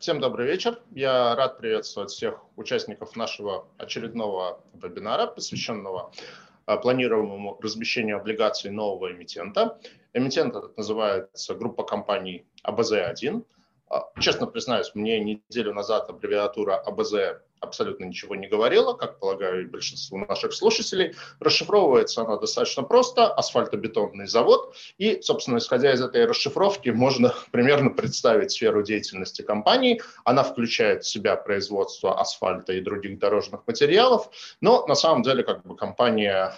Всем добрый вечер. Я рад приветствовать всех участников нашего очередного вебинара, посвященного а, планируемому размещению облигаций нового эмитента. Эмитент называется группа компаний АБЗ-1. А, честно признаюсь, мне неделю назад аббревиатура АБЗ абсолютно ничего не говорила, как полагаю и большинству наших слушателей. Расшифровывается она достаточно просто, асфальтобетонный завод. И, собственно, исходя из этой расшифровки, можно примерно представить сферу деятельности компании. Она включает в себя производство асфальта и других дорожных материалов, но на самом деле как бы компания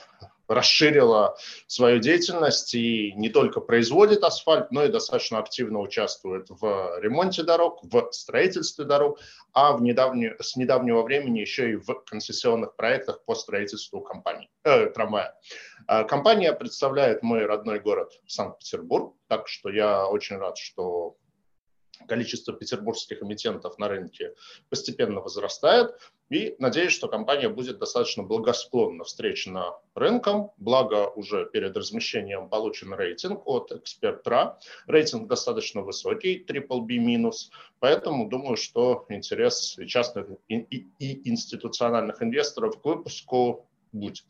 расширила свою деятельность и не только производит асфальт, но и достаточно активно участвует в ремонте дорог, в строительстве дорог, а в недавнюю, с недавнего времени еще и в концессионных проектах по строительству компаний, э, трамвая. А компания представляет мой родной город Санкт-Петербург, так что я очень рад, что количество петербургских эмитентов на рынке постепенно возрастает. И надеюсь, что компания будет достаточно благосклонно встречена рынком. Благо, уже перед размещением получен рейтинг от Экспертра. Рейтинг достаточно высокий, BBB-. Поэтому думаю, что интерес частных и, и, и институциональных инвесторов к выпуску будет.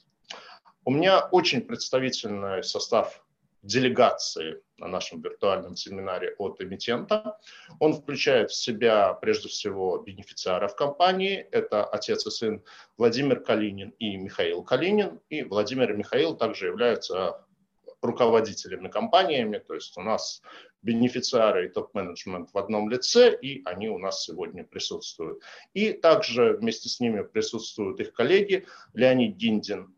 У меня очень представительный состав делегации на нашем виртуальном семинаре от эмитента. Он включает в себя прежде всего бенефициаров компании. Это отец и сын Владимир Калинин и Михаил Калинин. И Владимир и Михаил также являются руководителями компаниями. То есть у нас бенефициары и топ-менеджмент в одном лице, и они у нас сегодня присутствуют. И также вместе с ними присутствуют их коллеги Леонид Диндин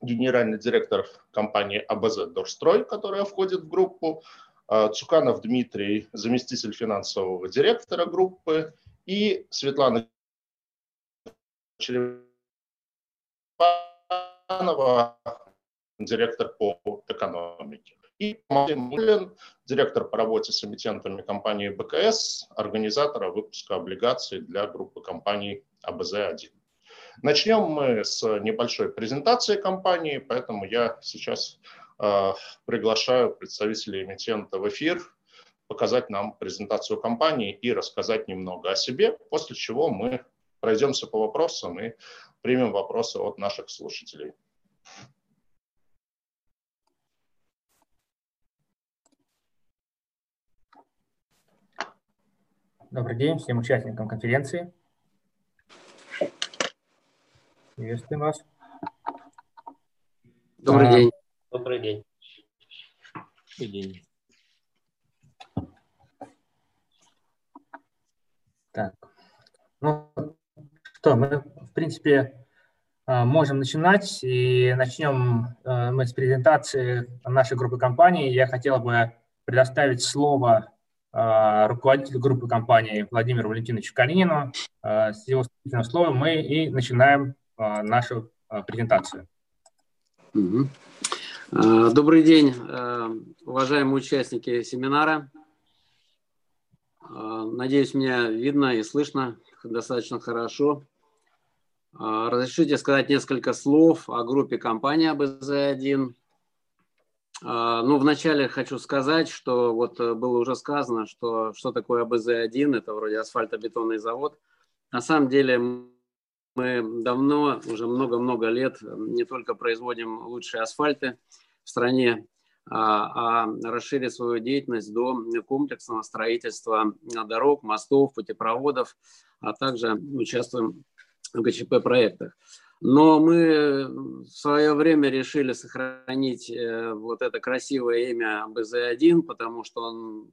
генеральный директор компании АБЗ Дорстрой, которая входит в группу, а, Цуканов Дмитрий, заместитель финансового директора группы, и Светлана Черепанова, директор по экономике. И Максим Мулин, директор по работе с эмитентами компании БКС, организатора выпуска облигаций для группы компаний АБЗ-1. Начнем мы с небольшой презентации компании, поэтому я сейчас э, приглашаю представителей эмитента в эфир показать нам презентацию компании и рассказать немного о себе, после чего мы пройдемся по вопросам и примем вопросы от наших слушателей. Добрый день всем участникам конференции. Приветствуем вас. Добрый а, день. Добрый день. Добрый день. Так. Ну что, мы, в принципе, а, можем начинать. И начнем а, мы с презентации нашей группы компаний. Я хотел бы предоставить слово а, руководителю группы компании Владимиру Валентиновичу Калинину. С его словом мы и начинаем нашу а, презентацию. А, добрый день, уважаемые участники семинара. Надеюсь, меня видно и слышно достаточно хорошо. Разрешите сказать несколько слов о группе компании АБЗ-1. Ну, вначале хочу сказать, что вот было уже сказано, что что такое АБЗ-1, это вроде асфальтобетонный завод. На самом деле мы давно, уже много-много лет, не только производим лучшие асфальты в стране, а, а расширили свою деятельность до комплексного строительства дорог, мостов, путепроводов, а также участвуем в ГЧП-проектах. Но мы в свое время решили сохранить э, вот это красивое имя БЗ-1, потому что он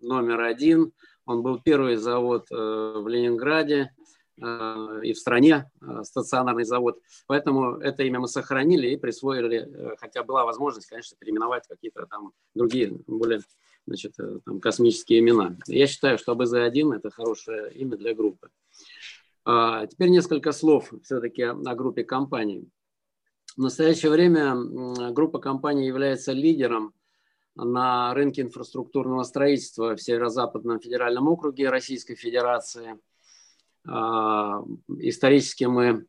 номер один. Он был первый завод э, в Ленинграде, Э, и в стране э, стационарный завод. Поэтому это имя мы сохранили и присвоили, э, хотя была возможность, конечно, переименовать какие-то там другие, более значит, там, космические имена. Я считаю, что АБЗ-1 – это хорошее имя для группы. А, теперь несколько слов все-таки о группе компаний. В настоящее время группа компаний является лидером на рынке инфраструктурного строительства в Северо-Западном федеральном округе Российской Федерации – исторически мы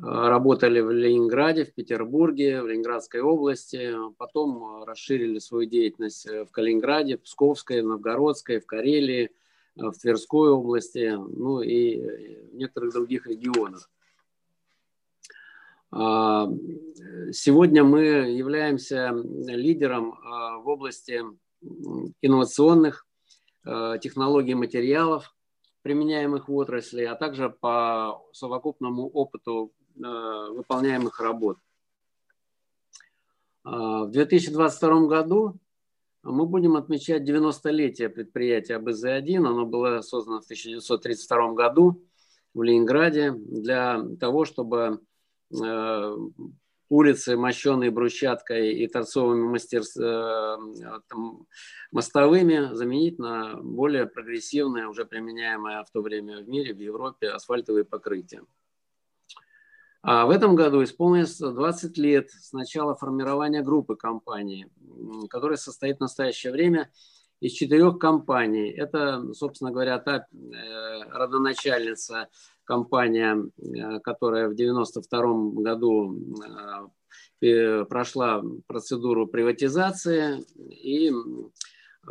а, работали в Ленинграде, в Петербурге, в Ленинградской области, потом расширили свою деятельность в Калининграде, Псковской, Новгородской, в Карелии, в Тверской области, ну и в некоторых других регионах. А, сегодня мы являемся лидером а, в области инновационных а, технологий материалов, применяемых в отрасли, а также по совокупному опыту выполняемых работ. В 2022 году мы будем отмечать 90-летие предприятия АБЗ-1. Оно было создано в 1932 году в Ленинграде для того, чтобы Э, улицы, мощенные брусчаткой и торцовыми мастер... Э, там, мостовыми, заменить на более прогрессивное, уже применяемое в то время в мире, в Европе, асфальтовые покрытия. А в этом году исполнилось 20 лет с начала формирования группы компаний, которая состоит в настоящее время из четырех компаний. Это, собственно говоря, та э, родоначальница компания, э, которая в 1992 году э, прошла процедуру приватизации и э,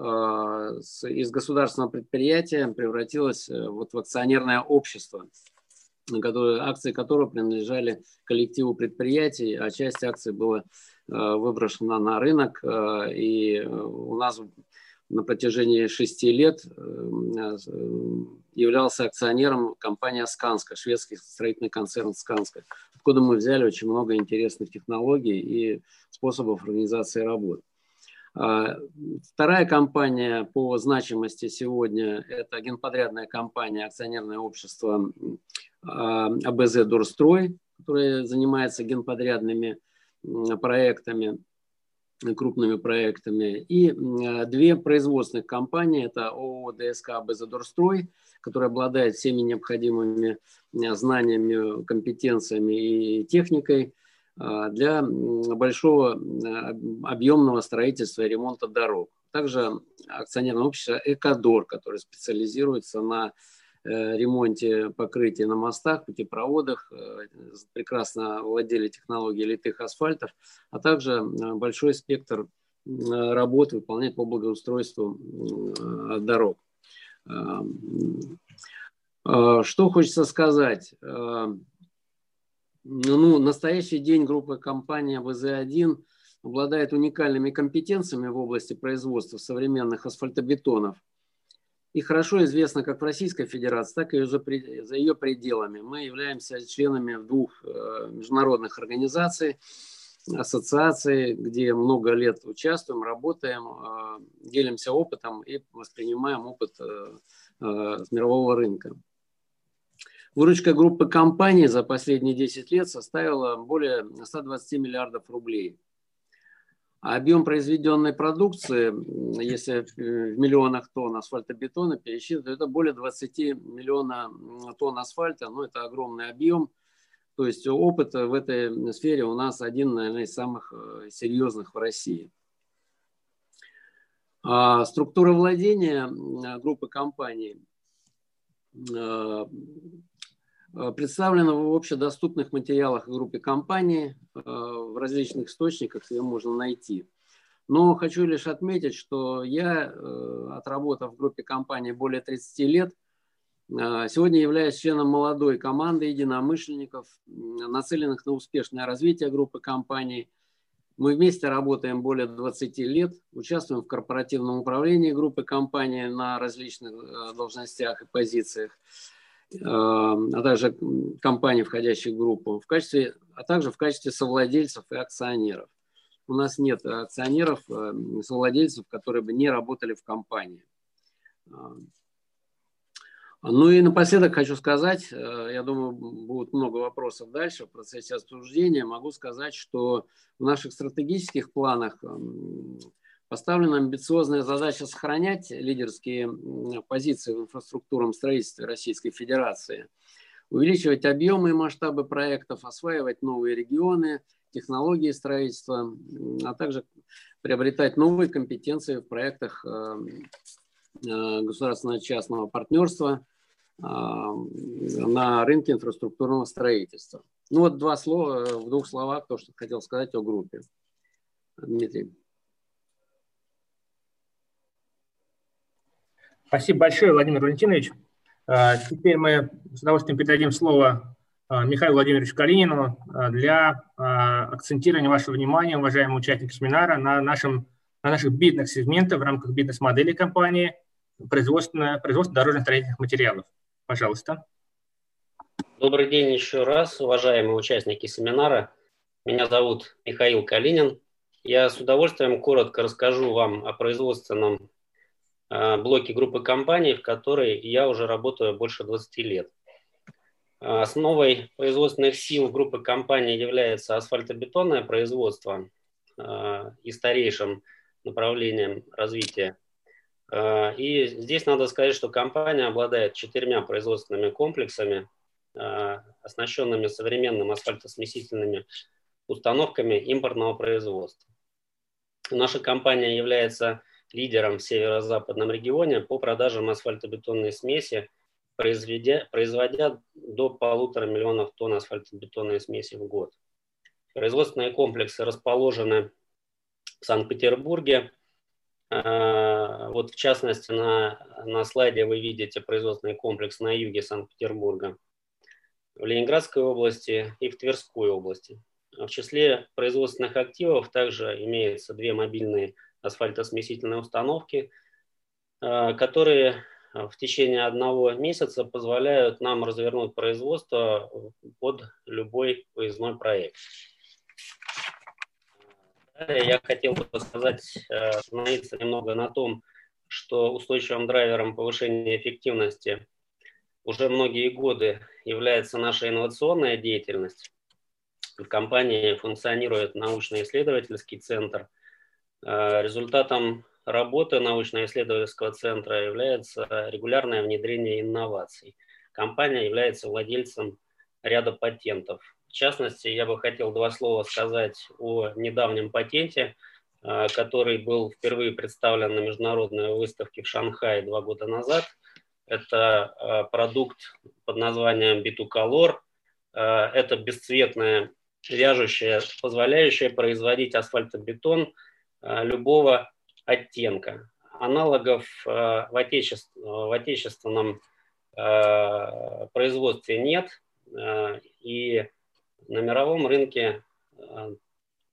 из государственного предприятия превратилась вот в акционерное общество, акции которого принадлежали коллективу предприятий, а часть акций была выброшена на рынок. И у нас на протяжении шести лет являлся акционером компании «Сканска», шведский строительный концерн «Сканска», откуда мы взяли очень много интересных технологий и способов организации работы. А, вторая компания по значимости сегодня – это генподрядная компания, акционерное общество а, АБЗ «Дурстрой», которое занимается генподрядными проектами крупными проектами. И две производственных компании, это ООО ДСК «Безодорстрой», которая обладает всеми необходимыми знаниями, компетенциями и техникой а, для большого объемного строительства и ремонта дорог. Также акционерное общество «Экодор», которое специализируется на Э, ремонте покрытия на мостах, путепроводах, э, прекрасно владели технологией литых асфальтов, а также э, большой спектр работ выполняет по благоустройству дорог. Что хочется сказать? Ну, настоящий день группа компания ВЗ-1 обладает уникальными компетенциями в области производства современных асфальтобетонов – и хорошо известно как в Российской Федерации, так и за, за ее пределами. Мы являемся членами двух э, международных организаций, ассоциаций, где много лет участвуем, работаем, э, делимся опытом и воспринимаем опыт э, с мирового рынка. Выручка группы компаний за последние 10 лет составила более 120 миллиардов рублей – а объем произведенной продукции, если в миллионах тонн асфальтобетона пересчитывать, это более 20 миллионов тонн асфальта. Ну, это огромный объем. То есть опыт в этой сфере у нас один, наверное, из самых э, серьезных в России. А структура владения группы компаний э, Э, представлена в общедоступных материалах в группе компании, э, в различных источниках ее можно найти. Но хочу лишь отметить, что я, э, отработав в группе компании более 30 лет, сегодня являюсь членом молодой команды единомышленников, нацеленных на успешное развитие группы компаний. Мы вместе работаем более 20 лет, участвуем в корпоративном управлении группы компании на различных должностях и позициях. Эм, а также компаний, входящих в группу, в качестве, а также в качестве совладельцев и акционеров. У нас нет акционеров, эм, совладельцев, которые бы не работали в компании. Эм, ну и напоследок хочу сказать, э, я думаю, будет много вопросов дальше в процессе обсуждения. Могу сказать, что в наших стратегических планах Поставлена амбициозная задача сохранять лидерские позиции в инфраструктурном строительстве Российской Федерации, увеличивать объемы и масштабы проектов, осваивать новые регионы, технологии строительства, а также приобретать новые компетенции в проектах э, э, государственно-частного партнерства э, на рынке инфраструктурного строительства. Ну вот два слова, в двух словах то, что хотел сказать о группе. Дмитрий. Спасибо большое, Владимир Валентинович. Теперь мы с удовольствием передадим слово Михаилу Владимировичу Калинину для акцентирования вашего внимания, уважаемые участники семинара, на, нашем, на наших бидных сегментах в рамках бизнес-модели компании производство, производство дорожно-строительных материалов. Пожалуйста. Добрый день еще раз, уважаемые участники семинара. Меня зовут Михаил Калинин. Я с удовольствием коротко расскажу вам о производственном э, блоке группы компаний, в которой я уже работаю больше 20 лет. Основой производственных сил группы компаний является асфальтобетонное производство э, и старейшим направлением развития. Э, и здесь надо сказать, что компания обладает четырьмя производственными комплексами, оснащенными современными асфальтосмесительными установками импортного производства. Наша компания является лидером в северо-западном регионе по продажам асфальтобетонной смеси, произведя, производя до полутора миллионов тонн асфальтобетонной смеси в год. Производственные комплексы расположены в Санкт-Петербурге. А, вот в частности на, на слайде вы видите производственный комплекс на юге Санкт-Петербурга, в Ленинградской области и в Тверской области. В числе производственных активов также имеются две мобильные асфальтосмесительные установки, э, которые в течение одного месяца позволяют нам развернуть производство под любой выездной проект. Далее я хотел бы сказать, э, остановиться немного на том, что устойчивым драйвером повышения эффективности уже многие годы является наша инновационная деятельность. В компании функционирует научно-исследовательский центр. Э, результатом работы научно-исследовательского центра является регулярное внедрение инноваций. Компания является владельцем ряда патентов. В частности, я бы хотел два слова сказать о недавнем патенте, э, который был впервые представлен на международной выставке в Шанхае два года назад. Это э, продукт под названием Битуколор. Это бесцветная вяжущая, позволяющая производить асфальтобетон любого оттенка. Аналогов э, в, отечеств, в отечественном э, производстве нет, и на мировом рынке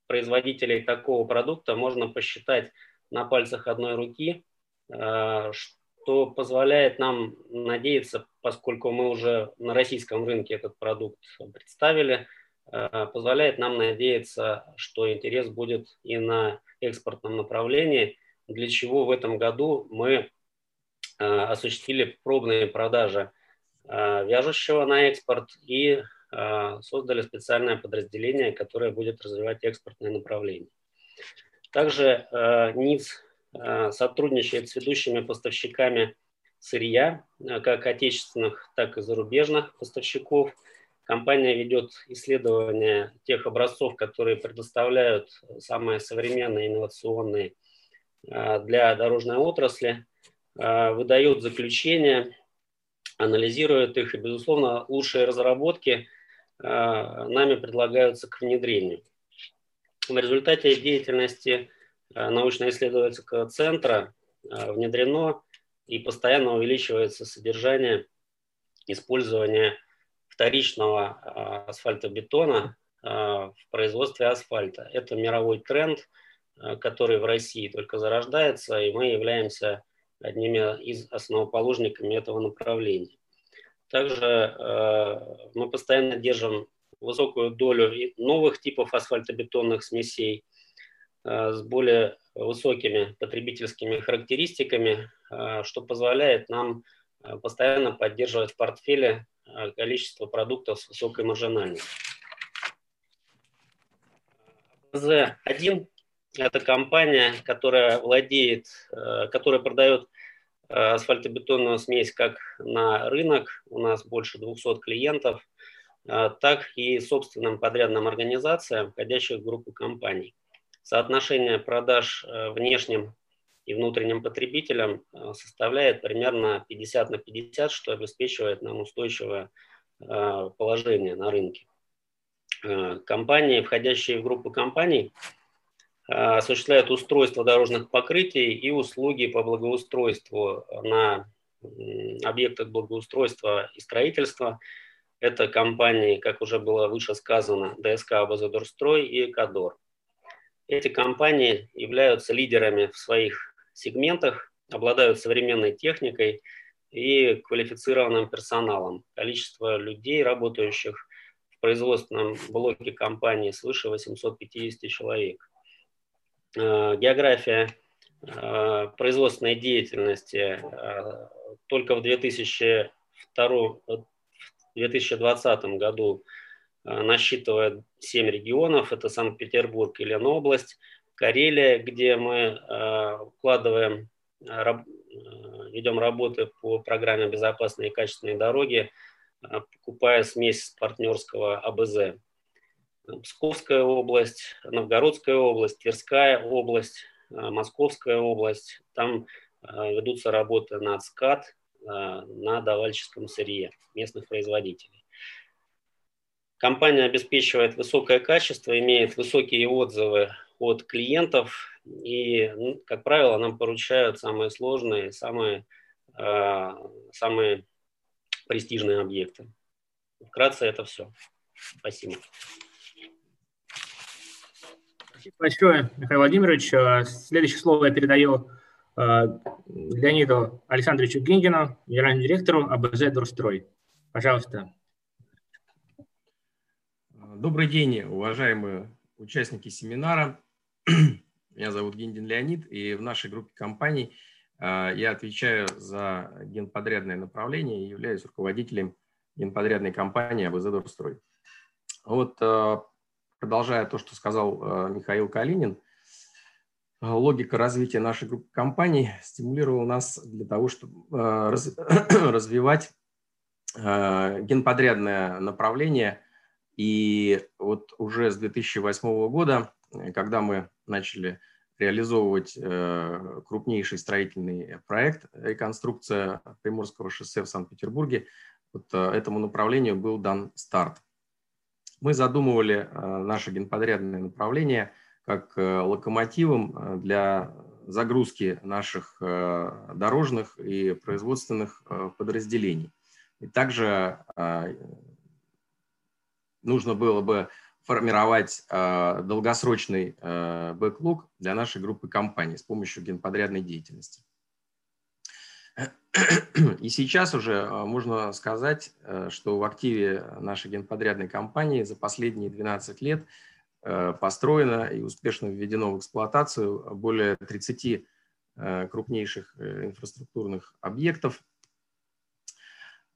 производителей такого продукта можно посчитать на пальцах одной руки, что позволяет нам надеяться, поскольку мы уже на российском рынке этот продукт представили, Э, позволяет нам надеяться, что интерес будет и на экспортном направлении, для чего в этом году мы э, осуществили пробные продажи э, вяжущего на экспорт и создали специальное подразделение, которое будет развивать экспортное направление. Также НИЦ сотрудничает с ведущими поставщиками сырья, как отечественных, так и зарубежных поставщиков – Компания ведет исследования тех образцов, которые предоставляют самые современные инновационные а, для дорожной отрасли, а, выдает заключения, анализирует их, и, безусловно, лучшие разработки а, нами предлагаются к внедрению. В результате деятельности научно-исследовательского центра внедрено и постоянно увеличивается содержание использования вторичного а, асфальтобетона а, в производстве асфальта. Это мировой тренд, а, который в России только зарождается, и мы являемся одними из основоположниками этого направления. Также мы постоянно держим высокую долю новых типов асфальтобетонных смесей с более высокими потребительскими характеристиками, что позволяет нам постоянно поддерживать в портфеле Э, количество продуктов с высокой маржинальностью. АБЗ-1 – это компания, которая владеет, э, которая продает э, асфальтобетонную смесь как на рынок, у нас больше 200 клиентов, так и собственным подрядным организациям, входящих в группу компаний. Соотношение продаж внешним и внутренним потребителям э, составляет примерно 50 на 50, что обеспечивает нам устойчивое э, положение на рынке. Э, компании, входящие в группу компаний, осуществляет устройство дорожных покрытий и услуги по благоустройству на объектах благоустройства и строительства. Это компании, как уже было выше сказано, ДСК «Абазадорстрой» и «Экадор». Эти компании являются лидерами в своих сегментах, обладают современной техникой и квалифицированным персоналом. Количество людей, работающих в производственном блоке компании, свыше 850 человек. Э, география э, производственной деятельности э, только в 2002, 2020 году насчитывает 7 регионов. Это Санкт-Петербург и Ленобласть, Карелия, где мы укладываем, ведем работы по программе «Безопасные и качественные дороги», покупая смесь партнерского АБЗ. Псковская область, Новгородская область, Тверская область, э, Московская область. Там э, ведутся работы на скат, э, на давальческом сырье местных производителей. Компания обеспечивает высокое качество, имеет высокие отзывы от клиентов и, ну, как правило, нам поручают самые сложные, самые, самые престижные объекты. Вкратце это все. Спасибо. Спасибо большое, Михаил Владимирович. Э, следующее слово я передаю э, Леониду Александровичу Гингину, генеральному директору АБЗ «Дурстрой». Пожалуйста. Добрый день, уважаемые участники семинара. Меня зовут Гиндин Леонид, и в нашей группе компаний э, я отвечаю за генподрядное направление и являюсь руководителем генподрядной компании АБЗ «Дурстрой». Вот продолжая то, что сказал э, Михаил Калинин, логика развития нашей группы компаний стимулировала нас для того, чтобы развивать генподрядное направление. И вот уже с 2008 года, когда мы начали реализовывать крупнейший строительный проект реконструкция Приморского шоссе в Санкт-Петербурге, вот этому направлению был дан старт. Мы задумывали э, наше генподрядное направление как э, локомотивом э, для загрузки наших дорожных и производственных подразделений. И также нужно было бы формировать долгосрочный бэклог для нашей группы компаний с помощью генподрядной деятельности. И сейчас уже а, можно сказать, э, что в активе нашей генподрядной компании за последние 12 лет э, построено и успешно введено в эксплуатацию более 30 э, крупнейших инфраструктурных объектов.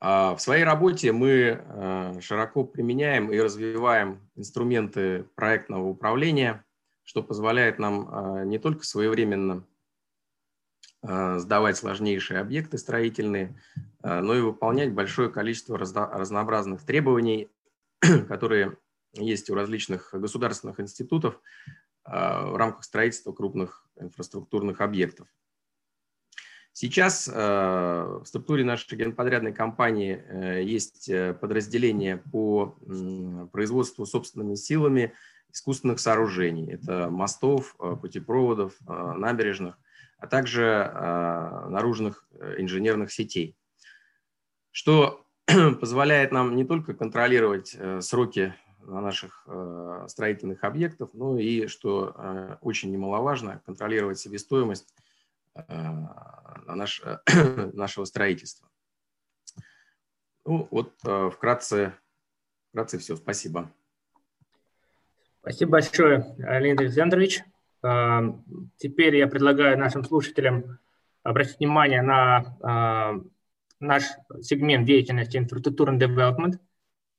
А в своей работе мы широко применяем и развиваем инструменты проектного управления, что позволяет нам не только своевременно Э, сдавать сложнейшие объекты строительные, э, но и выполнять большое количество разнообразных требований, которые есть у различных государственных институтов э, в рамках строительства крупных инфраструктурных объектов. Сейчас в структуре нашей генподрядной компании есть подразделение по производству собственными силами искусственных сооружений. Это мостов, путепроводов, набережных – а также наружных э, инженерных сетей, что позволяет нам не только контролировать э, сроки на наших э, строительных объектов, но и, что очень немаловажно, контролировать себестоимость наш, нашего строительства. Ну, вот вкратце, вкратце все. Спасибо. Спасибо большое, Леонид Александрович. Теперь я предлагаю нашим слушателям обратить внимание на наш сегмент деятельности инфраструктурный development.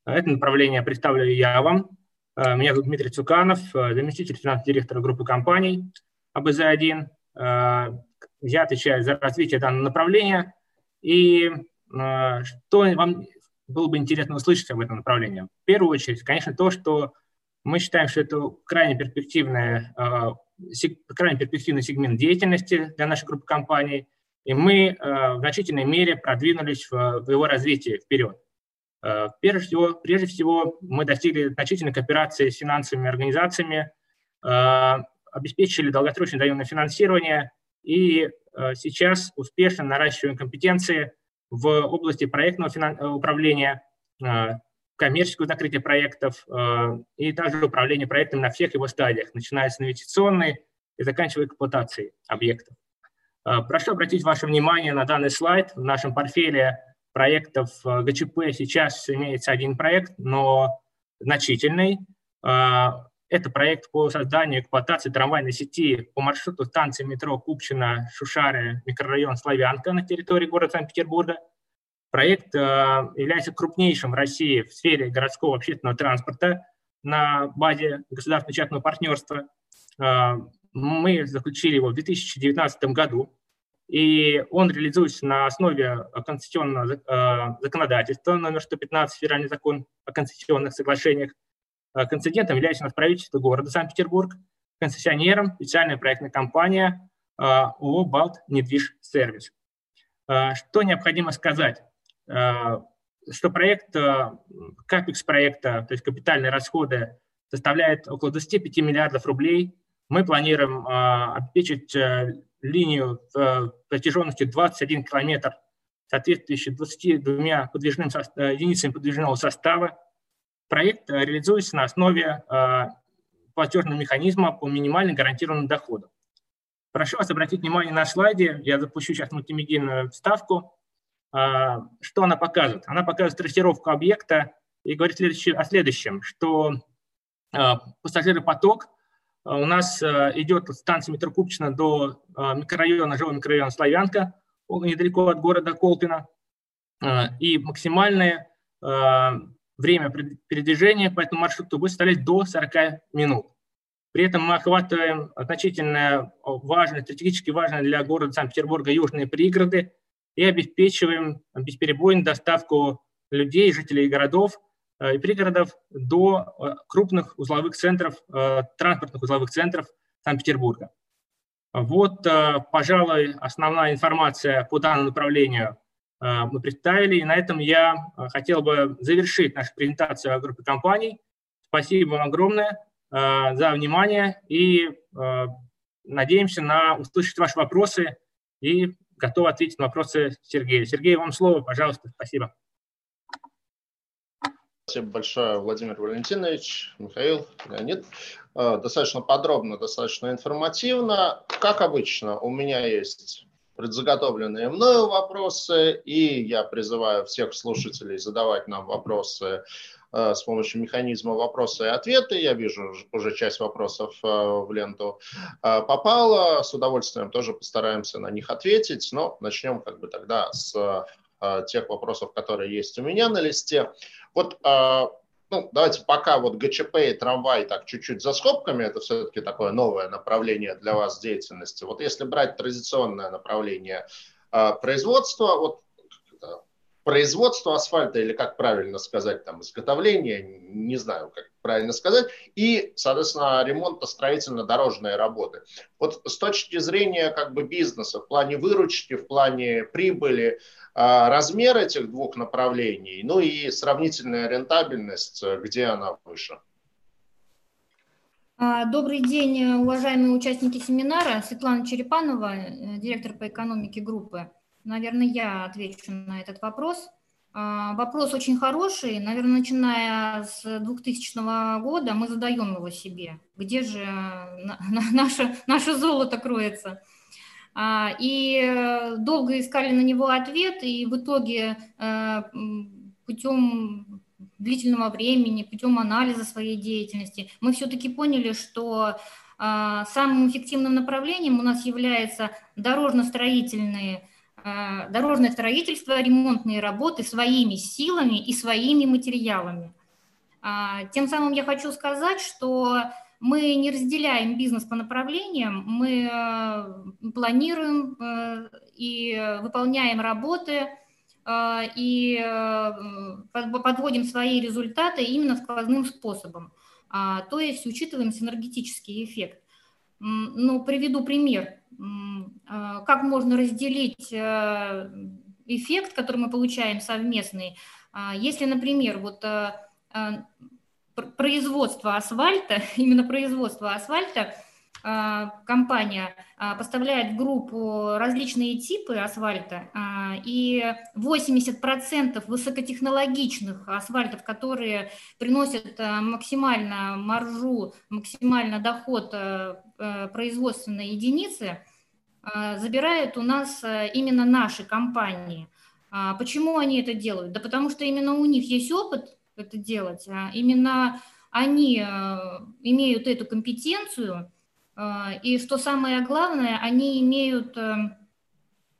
Это направление представлю я вам. Меня зовут Дмитрий Цуканов, заместитель финансового директора группы компаний АБЗ-1. Я отвечаю за развитие данного направления. И что вам было бы интересно услышать об этом направлении? В первую очередь, конечно, то, что мы считаем, что это крайне перспективное крайне перспективный сегмент деятельности для нашей группы компаний, и мы э, в значительной мере продвинулись в, его развитии вперед. Э, прежде, всего, прежде всего, мы достигли значительной кооперации с финансовыми организациями, э, обеспечили долгосрочное заемное финансирование и сейчас успешно наращиваем компетенции в области проектного управления, коммерческого закрытия проектов и также управления проектом на всех его стадиях, начиная с инвестиционной и заканчивая эксплуатацией объектов. Прошу обратить ваше внимание на данный слайд. В нашем портфеле проектов ГЧП сейчас имеется один проект, но значительный. Это проект по созданию эксплуатации трамвайной сети по маршруту станции метро Купчино, Шушары, микрорайон Славянка на территории города Санкт-Петербурга. Проект а, является крупнейшим в России в сфере городского общественного транспорта на базе государственно-частного партнерства. А, мы заключили его в 2019 году, и он реализуется на основе конституционного законодательства номер 115 Федеральный закон о конституционных соглашениях Э, концедентом является у нас правительство города Санкт-Петербург, концессионером специальная проектная компания э, ООО «Балт Недвиж Сервис». Э, что необходимо сказать? Что проект, капекс проекта, то есть капитальные расходы, составляет около 25 миллиардов рублей. Мы планируем обеспечить линию протяженностью 21 километр, соответствующей 22 подвижным, единицами подвижного состава, Проект э, реализуется на основе э, платежного механизма по минимально гарантированным доходам. Прошу вас обратить внимание на слайде, я запущу сейчас мультимедийную вставку. Э, что она показывает? Она показывает трассировку объекта и говорит о следующем, что пассажиропоток у нас идет от станции метро Купчино до микрорайона, жилого микрорайона Славянка, недалеко от города Колпино. И максимальные время передвижения по этому маршруту будет составлять до 40 минут. При этом мы охватываем значительно важные, стратегически важные для города Санкт-Петербурга южные пригороды и обеспечиваем бесперебойную доставку людей, жителей городов э, и пригородов до э, крупных узловых центров, э, транспортных узловых центров Санкт-Петербурга. Вот, пожалуй, основная информация по данному направлению мы представили. И на этом я э, хотел бы завершить нашу презентацию о группе компаний. Спасибо вам огромное э, за внимание и надеемся на услышать ваши вопросы и готов ответить на вопросы Сергея. Сергей, вам слово, пожалуйста. Спасибо. Спасибо большое, Владимир Валентинович, Михаил, Леонид. Достаточно подробно, достаточно информативно. Как обычно, у меня есть предзаготовленные мною вопросы, и я призываю всех слушателей задавать нам вопросы э, с помощью механизма вопросы и ответы. Я вижу, уже часть вопросов э, в ленту э, попала. С удовольствием тоже постараемся на них ответить. Но начнем как бы тогда с тех вопросов, которые есть у меня на листе. Вот ну, давайте пока вот ГЧП и трамвай так чуть-чуть за скобками, это все-таки такое новое направление для вас деятельности. Вот если брать традиционное направление э, производства, вот производство асфальта или как правильно сказать, там, изготовление, не знаю, как правильно сказать, и, соответственно, ремонтно-строительно-дорожные работы. Вот с точки зрения как бы бизнеса, в плане выручки, в плане прибыли, а, размер этих двух направлений, ну и сравнительная рентабельность, где она выше. А, добрый день, уважаемые участники семинара. Светлана Черепанова, э, директор по экономике группы. Наверное, я отвечу на этот вопрос. А, вопрос очень хороший. Наверное, начиная с 2000 года мы задаем его себе. Где же наше, наше золото кроется? А, и э, долго искали на него ответ, и в итоге э, путем длительного времени, путем анализа своей деятельности, мы все-таки поняли, что самым эффективным направлением у нас является дорожно-строительные дорожное строительство, ремонтные работы своими силами и своими материалами. Тем самым я хочу сказать, что мы не разделяем бизнес по направлениям, мы э, планируем э, и выполняем работы э, и подводим свои результаты именно сквозным способом, а, то есть учитываем синергетический эффект. Ну, приведу пример. Как можно разделить эффект, который мы получаем совместный, а, если, например, вот производство асфальта, именно производство асфальта компания поставляет в группу различные типы асфальта, и 80% высокотехнологичных асфальтов, которые приносят максимально маржу, максимально доход производственной единицы, забирают у нас именно наши компании. Почему они это делают? Да потому что именно у них есть опыт это делать, именно они имеют эту компетенцию, и что самое главное, они имеют э,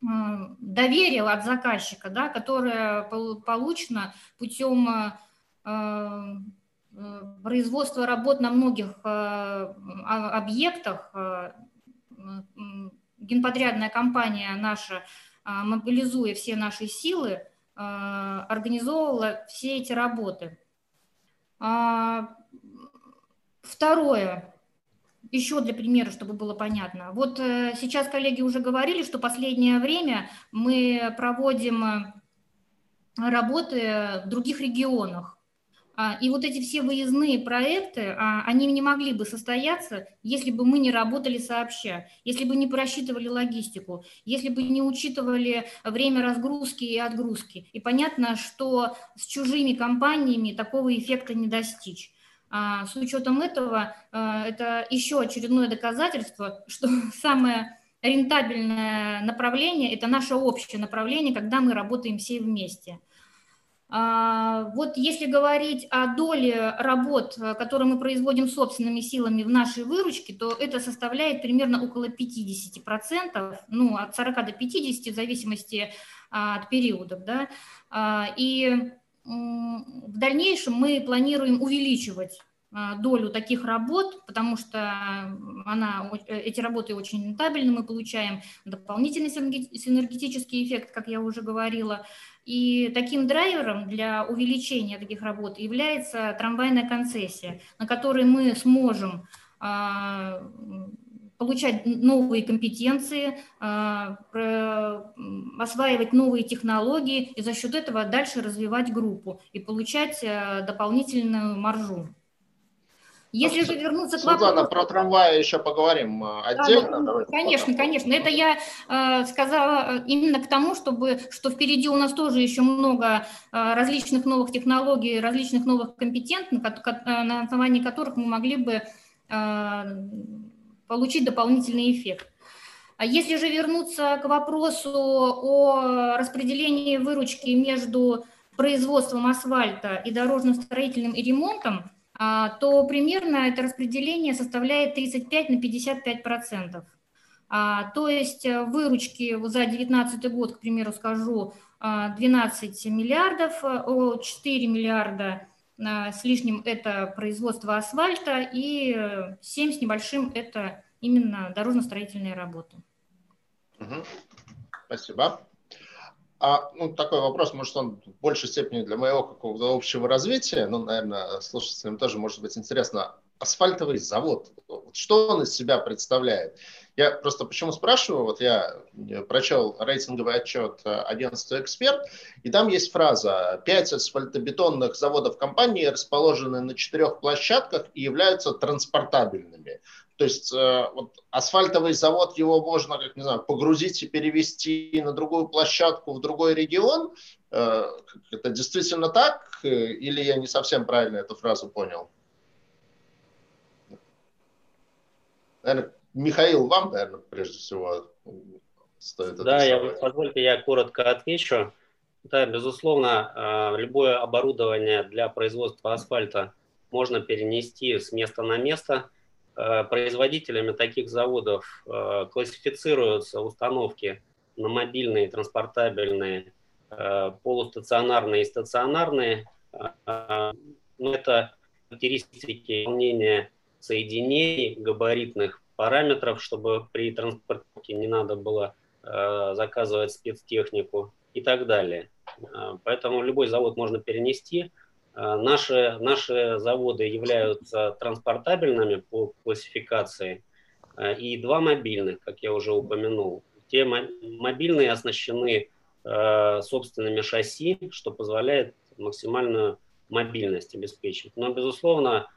доверие от заказчика, да, которое получено путем производства работ на многих объектах. Генподрядная компания наша, мобилизуя все наши силы, организовывала все эти работы. А, Второе, еще для примера, чтобы было понятно. Вот э, сейчас коллеги уже говорили, что последнее время мы проводим э, работы в других регионах. А, и вот эти все выездные проекты, а, они не могли бы состояться, если бы мы не работали сообща, если бы не просчитывали логистику, если бы не учитывали время разгрузки и отгрузки. И понятно, что с чужими компаниями такого эффекта не достичь. А, с учетом этого, а, это еще очередное доказательство, что самое рентабельное направление – это наше общее направление, когда мы работаем все вместе. А, вот если говорить о доле работ, которые мы производим собственными силами в нашей выручке, то это составляет примерно около 50%, ну, от 40 до 50, в зависимости от периодов. Да? И в дальнейшем мы планируем увеличивать а, долю таких работ, потому что она, э, эти работы очень рентабельны, мы получаем дополнительный синергетический эффект, как я уже говорила. И таким драйвером для увеличения таких работ является трамвайная концессия, на которой мы сможем а, получать новые компетенции, а, осваивать новые технологии и за счет этого дальше развивать группу и получать э, дополнительную маржу. Если же вернуться к вопросу... Светлана, про трамваи еще поговорим э, отдельно. Да, да, конечно, потом. конечно. Это я э, сказала э, именно к тому, чтобы, что впереди у нас тоже еще много э, различных новых технологий, различных новых компетентных, на основании которых мы могли бы э, получить дополнительный эффект. А если же вернуться к вопросу о распределении выручки между производством асфальта и дорожным строительным и ремонтом, а, то примерно это распределение составляет 35 на 55 процентов. А, то есть э, выручки за 2019 год, к примеру, скажу, 12 миллиардов, 4 миллиарда с лишним это производство асфальта и 7 с небольшим это именно дорожно-строительные работы. Угу. Спасибо. А ну, такой вопрос, может, он в большей степени для моего какого-то общего развития, ну, наверное, слушателям тоже может быть интересно. Асфальтовый завод, что он из себя представляет? Я просто почему спрашиваю, вот я прочел рейтинговый отчет агентства «Эксперт», и там есть фраза «Пять асфальтобетонных заводов компании расположены на четырех площадках и являются транспортабельными». То есть э, вот асфальтовый завод, его можно, как не знаю, погрузить и перевести на другую площадку в другой регион. Э, это действительно так? Или я не совсем правильно эту фразу понял? Наверное, Михаил, вам, наверное, прежде всего стоит Да, я, позвольте, я коротко отвечу. Да, безусловно, э, любое оборудование для производства асфальта можно перенести с места на место – Э, производителями таких заводов э, классифицируются установки на мобильные, транспортабельные, полустационарные и стационарные. Но это характеристики выполнения соединений, габаритных параметров, чтобы при транспортировке не надо было заказывать спецтехнику и так далее. Поэтому любой завод можно перенести – Э, наши, наши заводы являются транспортабельными по классификации, э, и два мобильных, как я уже упомянул. Те мобильные оснащены э, собственными шасси, что позволяет максимальную мобильность обеспечить. Но, безусловно,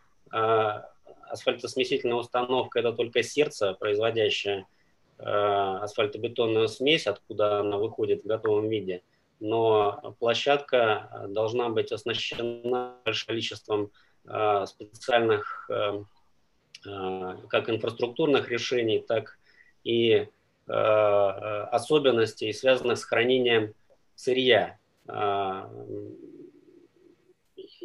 асфальтосмесительная установка – это только сердце, производящее э, асфальтобетонную смесь, откуда она выходит в готовом виде. Но площадка должна быть оснащена большим количеством э, специальных как инфраструктурных решений, так и особенностей, связанных с хранением сырья.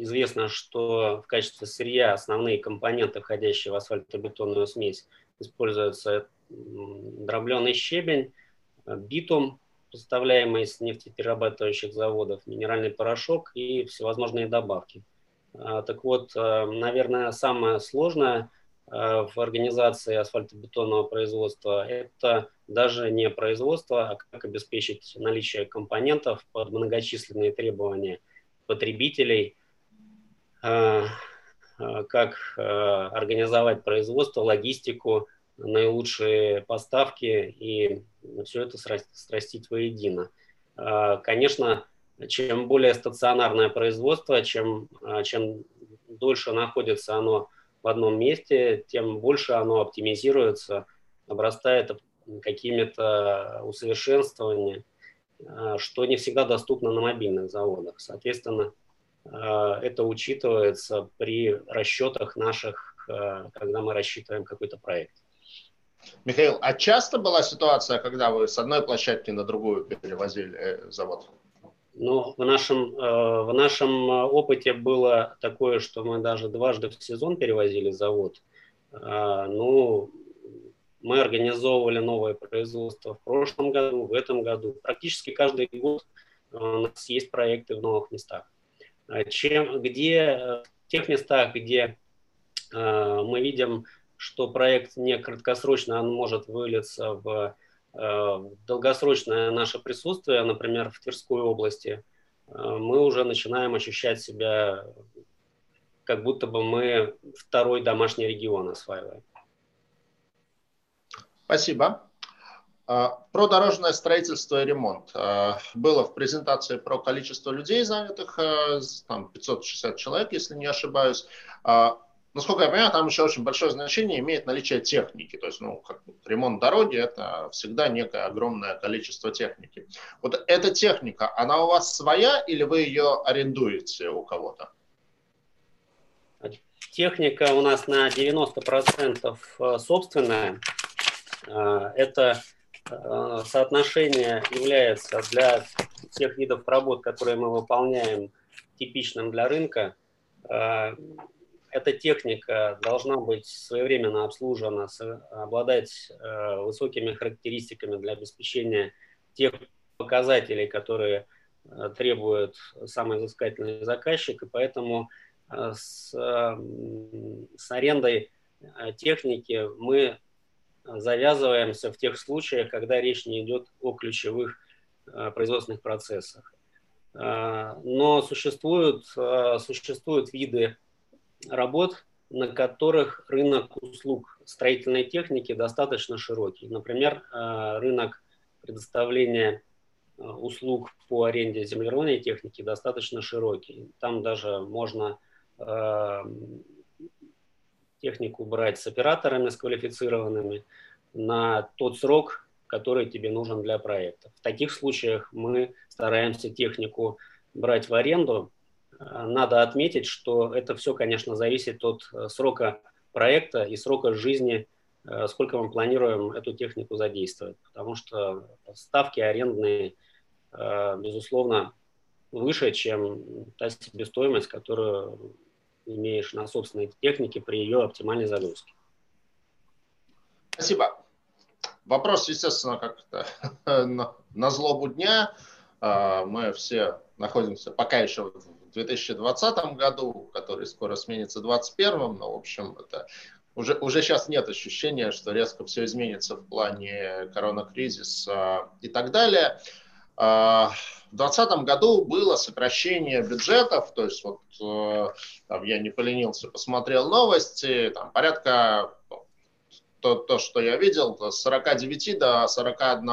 Известно, что в качестве сырья основные компоненты, входящие в асфальтобетонную смесь, используются дробленый щебень, битум, поставляемый из нефтеперерабатывающих заводов, минеральный порошок и всевозможные добавки. А, так вот, э, наверное, самое сложное э, в организации асфальтобетонного производства – это даже не производство, а как обеспечить наличие компонентов под многочисленные требования потребителей – Э, э, как э, организовать производство, логистику, наилучшие поставки и все это срастить воедино. Конечно, чем более стационарное производство, чем, чем дольше находится оно в одном месте, тем больше оно оптимизируется, обрастает какими-то усовершенствованиями, что не всегда доступно на мобильных заводах. Соответственно, Э, это учитывается при расчетах наших, э, когда мы рассчитываем какой-то проект. Михаил, а часто была ситуация, когда вы с одной площадки на другую перевозили э, завод? Ну, в нашем, в нашем опыте было такое, что мы даже дважды в сезон перевозили завод. Ну, мы организовывали новое производство в прошлом году, в этом году. Практически каждый год у нас есть проекты в новых местах. А чем, где, э, в тех местах, где э, мы видим, что проект не краткосрочно, он может вылиться в, э, в долгосрочное наше присутствие, например, в Тверской области, э, мы уже начинаем ощущать себя, как будто бы мы второй домашний регион осваиваем. Спасибо. А, про дорожное строительство и ремонт. А, было в презентации про количество людей занятых, а, там 560 человек, если не ошибаюсь. Насколько я понимаю, там еще очень большое значение имеет наличие техники. То есть, ну, как ремонт дороги – это всегда некое огромное количество техники. Вот эта техника, она у вас своя или вы ее арендуете у кого-то? Техника у нас на 90% собственная. Это Э, соотношение является для тех видов работ, которые мы выполняем, типичным для рынка. Э, эта техника должна быть своевременно обслужена, обладать э, высокими характеристиками для обеспечения тех показателей, которые требует самый взыскательный заказчик, и поэтому с, с арендой техники мы завязываемся в тех случаях, когда речь не идет о ключевых э, производственных процессах. Э, но существуют, э, существуют виды работ, на которых рынок услуг строительной техники достаточно широкий. Например, рынок предоставления услуг по аренде землеройной техники достаточно широкий. Там даже можно технику брать с операторами, с квалифицированными на тот срок, который тебе нужен для проекта. В таких случаях мы стараемся технику брать в аренду. Надо отметить, что это все, конечно, зависит от э, срока проекта и срока жизни, э, сколько мы планируем эту технику задействовать. Потому что ставки арендные, э, безусловно, выше, чем та себестоимость, которую имеешь на собственной технике при ее оптимальной загрузке. Спасибо. Вопрос, естественно, как-то на, злобу дня. А, мы все находимся пока еще в 2020 году, который скоро сменится 2021, но, в общем, это уже, уже сейчас нет ощущения, что резко все изменится в плане коронакризиса и так далее. А, в 2020 году было сокращение бюджетов, то есть вот э, там, я не поленился, посмотрел новости, там порядка то, то, что я видел, с 49 до 41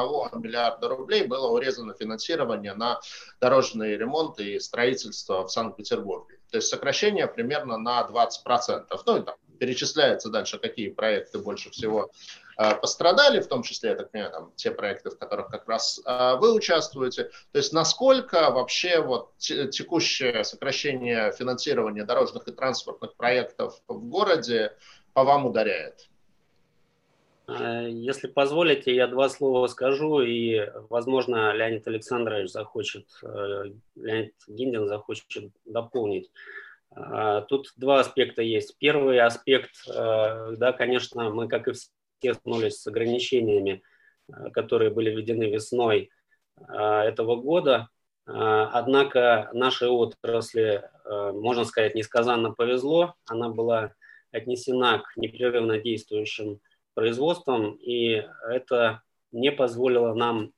миллиарда рублей было урезано финансирование на дорожные ремонты и строительство в Санкт-Петербурге. То есть сокращение примерно на 20%. Ну, и там перечисляется дальше, какие проекты больше всего а, пострадали, в том числе, я так понимаю, там, те проекты, в которых как раз а, вы участвуете. То есть насколько вообще вот текущее сокращение финансирования дорожных и транспортных проектов в городе по вам ударяет? А, если позволите, я два слова скажу, и, возможно, Леонид Александрович захочет, э, Леонид Гиндин захочет дополнить. А, тут два аспекта есть. Первый аспект, э, да, конечно, мы, как и все, столкнулись с ограничениями, э, которые были введены весной этого года. Однако нашей отрасли, можно сказать, несказанно повезло. Она была отнесена к непрерывно действующим производством, и это не позволило нам,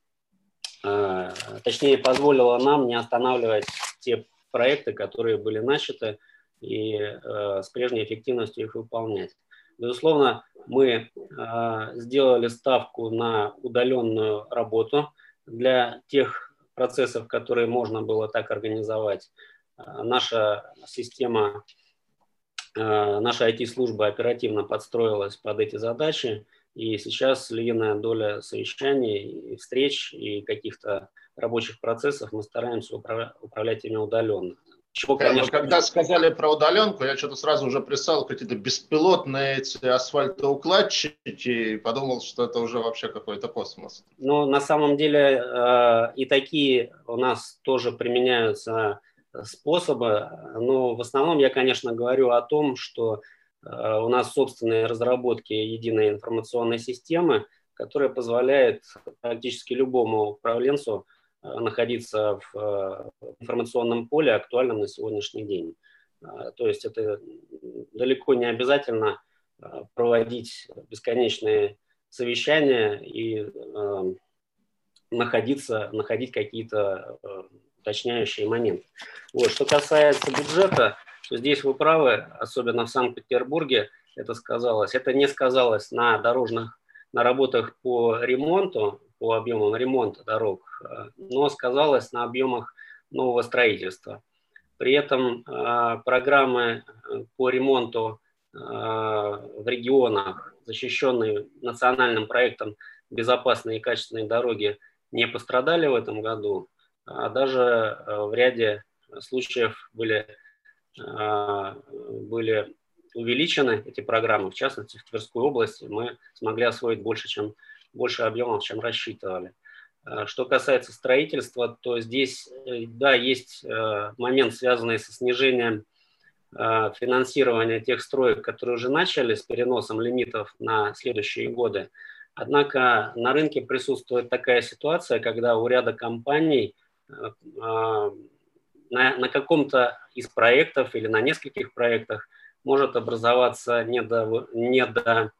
э, точнее, позволило нам не останавливать те проекты, которые были начаты, и э, с прежней эффективностью их выполнять. Безусловно, мы э, сделали ставку на удаленную работу для тех процессов, которые можно было так организовать. Наша система Э, наша IT-служба оперативно подстроилась под эти задачи, и сейчас львиная доля совещаний, и встреч и каких-то рабочих процессов мы стараемся управлять ими удаленно. Чего, конечно... Когда сказали про удаленку, я что-то сразу уже прислал какие-то беспилотные эти асфальтоукладчики и подумал, что это уже вообще какой-то космос. Ну, на самом деле э, и такие у нас тоже применяются способы. Но в основном я, конечно, говорю о том, что э, у нас собственные разработки единой информационной системы, которая позволяет практически любому управленцу э, находиться в э, информационном поле, актуальном на сегодняшний день. То есть это далеко не обязательно проводить бесконечные совещания и находиться, находить какие-то уточняющие моменты. Вот. Что касается бюджета, то здесь вы правы, особенно в Санкт-Петербурге это сказалось. Это не сказалось на дорожных, на работах по ремонту, по объемам ремонта дорог, но сказалось на объемах нового строительства. При этом э, программы по ремонту э, в регионах, защищенные национальным проектом «Безопасные и качественные дороги», не пострадали в этом году а даже э, в ряде случаев были, были увеличены эти программы. В частности, в Тверской области мы смогли освоить больше, чем, больше объемов, чем рассчитывали. А, что касается строительства, то здесь, э, да, есть э, момент, связанный со снижением финансирования тех строек, которые уже начали с переносом лимитов на следующие годы. Однако на рынке присутствует такая ситуация, когда у ряда компаний на, на каком-то из проектов или на нескольких проектах может образоваться недо, недо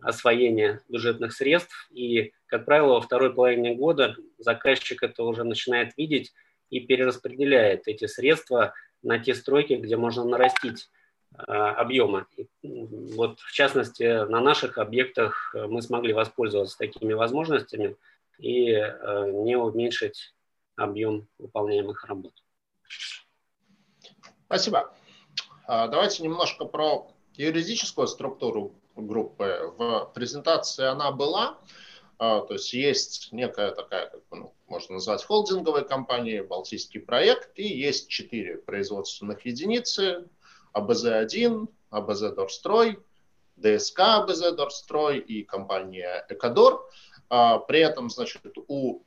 освоения бюджетных средств. И, как правило, во второй половине года заказчик это уже начинает видеть и перераспределяет эти средства на те стройки, где можно нарастить э, объемы. И, вот, в частности, на наших объектах мы смогли воспользоваться такими возможностями и э, не уменьшить объем выполняемых работ. Спасибо. А, давайте немножко про юридическую структуру группы. В презентации она была, а, то есть есть некая такая, как ну, можно назвать холдинговой компанией, Балтийский проект, и есть четыре производственных единицы, АБЗ-1, АБЗ Дорстрой, ДСК АБЗ Дорстрой и компания Экадор. А, при этом, значит, у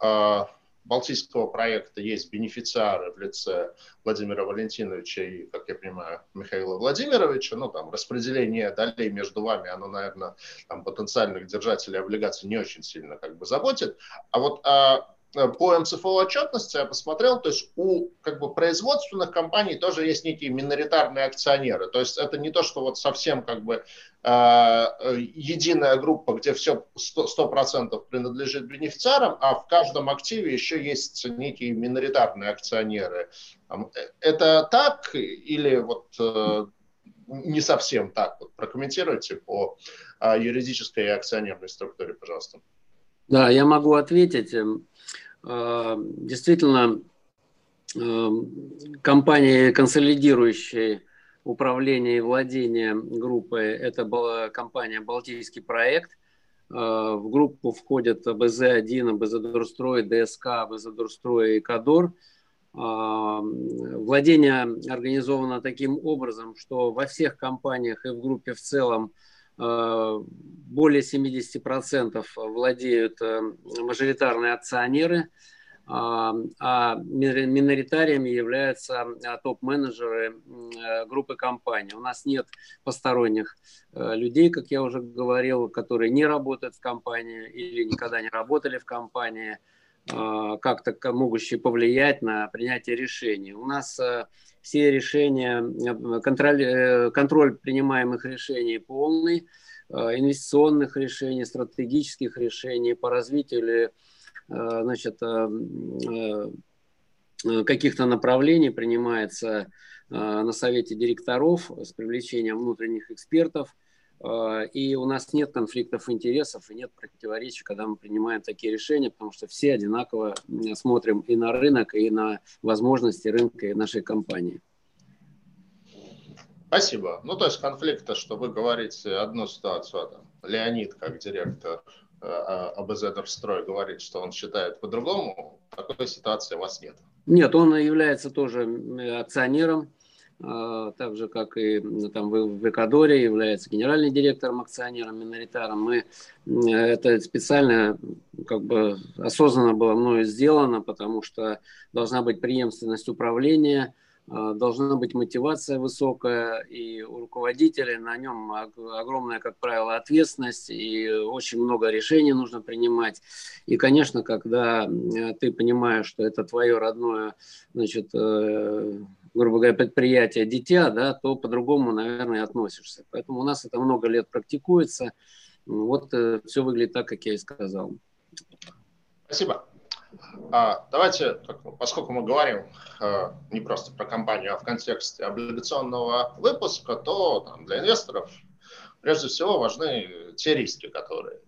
Балтийского проекта есть бенефициары в лице Владимира Валентиновича и, как я понимаю, Михаила Владимировича. Ну, там распределение долей между вами, оно, наверное, там, потенциальных держателей облигаций не очень сильно как бы заботит. А вот а, по МЦФО отчетности я посмотрел, то есть у как бы производственных компаний тоже есть некие миноритарные акционеры. То есть это не то, что вот совсем как бы э, единая группа, где все 100%, принадлежит бенефициарам, а в каждом активе еще есть некие миноритарные акционеры. Э, это так или вот э, не совсем так? Вот прокомментируйте по э, юридической и акционерной структуре, пожалуйста. Да, я могу ответить. Эм, а, действительно, эм, компании, консолидирующие управления и владения группой. Это была компания «Балтийский проект». В группу входят БЗ-1, БЗ-Дурстрой, ДСК, БЗ-Дурстрой и Кадор. Владение организовано таким образом, что во всех компаниях и в группе в целом более 70% владеют мажоритарные акционеры – а, а миноритариями являются топ-менеджеры э, группы компаний. У нас нет посторонних э, людей, как я уже говорил, которые не работают в компании или никогда не работали в компании, как-то могущие повлиять на принятие решений. У нас э, все решения, контроль, контроль принимаемых решений полный, инвестиционных решений, стратегических решений по развитию Э, значит, э, э, каких-то направлений принимается на совете директоров с привлечением внутренних экспертов. И у нас нет конфликтов интересов и нет противоречий, когда мы принимаем такие решения, потому что все одинаково смотрим и на рынок, и на возможности рынка и нашей компании. Спасибо. Ну, то есть конфликта, что вы говорите одну ситуацию, а там, Леонид как директор АБЗ Строй говорит, что он считает по-другому, такой ситуации у вас нет. Нет, он является тоже акционером, а, так же, как и там, в Эквадоре, является генеральным директором, акционером, миноритаром. Мы, это специально, как бы осознанно было мною сделано, потому что должна быть преемственность управления – а, должна быть мотивация высокая, и у руководителя на нем огромная, как правило, ответственность, и очень много решений нужно принимать. И, конечно, когда ты понимаешь, что это твое родное, значит, э, грубо говоря, предприятие дитя, да, то по-другому, наверное, относишься. Поэтому у нас это много лет практикуется. Вот э, все выглядит так, как я и сказал. Спасибо. А, давайте, поскольку мы говорим а, не просто про компанию, а в контексте облигационного выпуска, то там, для инвесторов прежде всего важны те риски, которые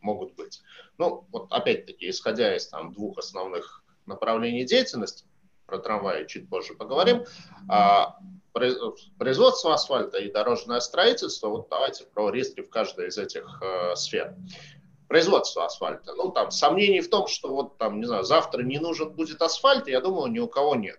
могут быть. Ну, вот опять-таки, исходя из там, двух основных направлений деятельности, про трамваи чуть позже поговорим, а, производство асфальта и дорожное строительство, вот давайте про риски в каждой из этих э, сфер производства асфальта. Ну, там, сомнений в том, что вот там, не знаю, завтра не нужен будет асфальт, я думаю, ни у кого нет.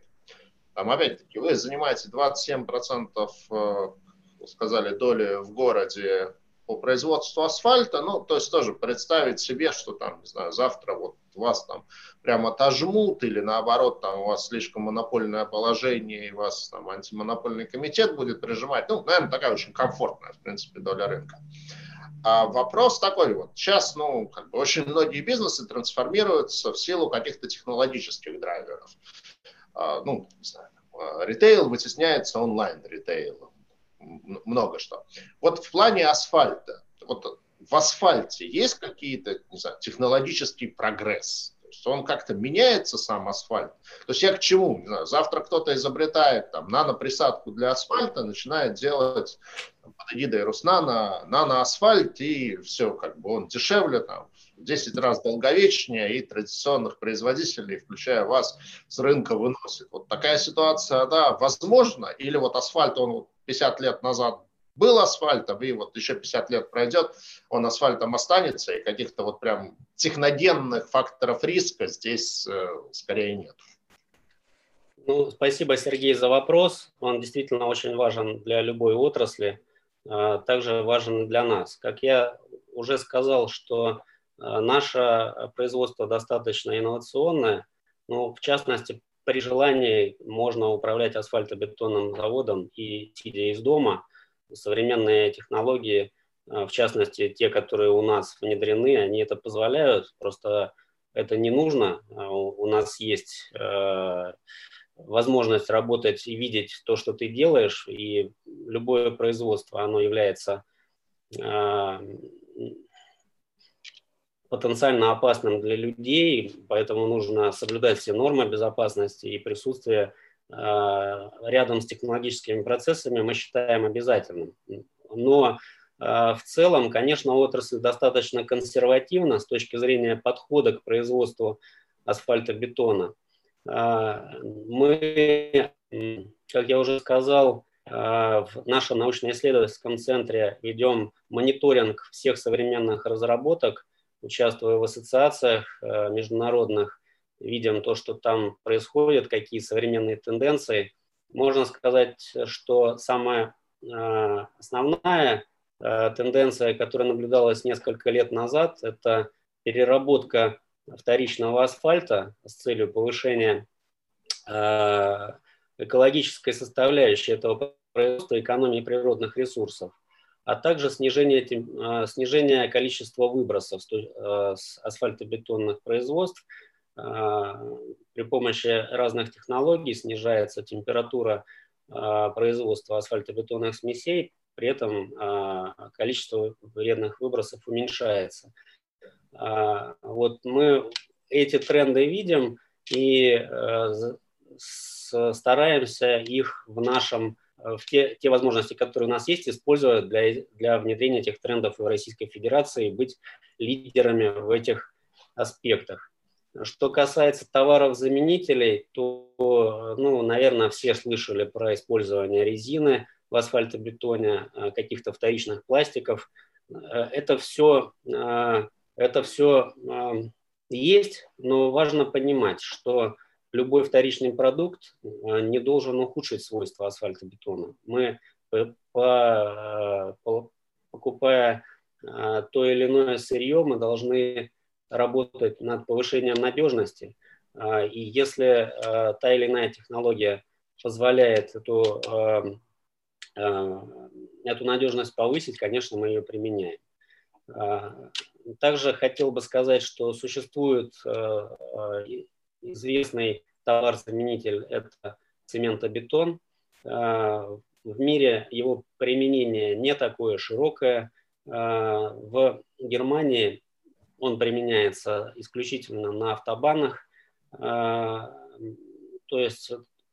Там, опять-таки, вы занимаете 27%, э, сказали, доли в городе по производству асфальта, ну, то есть тоже представить себе, что там, не знаю, завтра вот вас там прямо отожмут или наоборот там у вас слишком монопольное положение и вас там антимонопольный комитет будет прижимать, ну, наверное, такая очень комфортная, в принципе, доля рынка. А вопрос такой вот. Сейчас, ну, как бы очень многие бизнесы трансформируются в силу каких-то технологических драйверов. А, ну, не знаю, а, ритейл вытесняется онлайн-ритейлом. Много что. Вот в плане асфальта, вот в асфальте есть какие-то, технологический прогресс? что он как-то меняется, сам асфальт. То есть я к чему? Не знаю, завтра кто-то изобретает там нано-присадку для асфальта, начинает делать там, под эгидой Руснана нано-асфальт, и все, как бы он дешевле, там, в 10 раз долговечнее, и традиционных производителей, включая вас, с рынка выносит. Вот такая ситуация, да, возможно, или вот асфальт, он 50 лет назад был асфальтом, и вот еще 50 лет пройдет, он асфальтом останется, и каких-то вот прям техногенных факторов риска здесь э, скорее нет. Ну, спасибо, Сергей, за вопрос. Он действительно очень важен для любой отрасли, а, также важен для нас. Как я уже сказал, что а, наше производство достаточно инновационное, ну, в частности, при желании можно управлять асфальтобетонным заводом и сидя из дома – современные технологии, э, в частности, те, которые у нас внедрены, они это позволяют, просто это не нужно. А у нас есть э, возможность работать и видеть то, что ты делаешь, и любое производство, оно является э, потенциально опасным для людей, поэтому нужно соблюдать все нормы безопасности и присутствие Э, рядом с технологическими процессами мы считаем обязательным. Но э, в целом, конечно, отрасль достаточно консервативна с точки зрения подхода к производству асфальтобетона. Э, мы, как я уже сказал, в нашем научно-исследовательском центре ведем мониторинг всех современных разработок, участвуя в ассоциациях международных, видим то, что там происходит, какие современные тенденции. Можно сказать, что самая основная тенденция, которая наблюдалась несколько лет назад, это переработка вторичного асфальта с целью повышения экологической составляющей этого производства экономии природных ресурсов, а также снижение, а, снижение количества выбросов а, с асфальтобетонных производств. А, при помощи разных технологий снижается температура производства асфальтобетонных смесей, при этом количество вредных выбросов уменьшается. Вот мы эти тренды видим и стараемся их в нашем э, в те, те возможности, которые у нас есть, использовать для, для внедрения этих трендов в Российской Федерации быть лидерами в этих аспектах. Что касается товаров-заменителей, то, ну, наверное, все слышали про использование резины в асфальтобетоне, э, каких-то вторичных пластиков. Э, это все, это все есть, но важно понимать, что любой вторичный продукт э, не должен ухудшить свойства асфальтобетона. Мы, по, по, покупая э, то или иное сырье, мы должны работать над повышением надежности. Э, и если та или иная технология позволяет эту, эту надежность повысить, конечно, мы ее применяем. Также хотел бы сказать, что существует известный товар-заменитель – это цементобетон. А, в мире его применение не такое широкое. А, в Германии он применяется исключительно на автобанах, а, то есть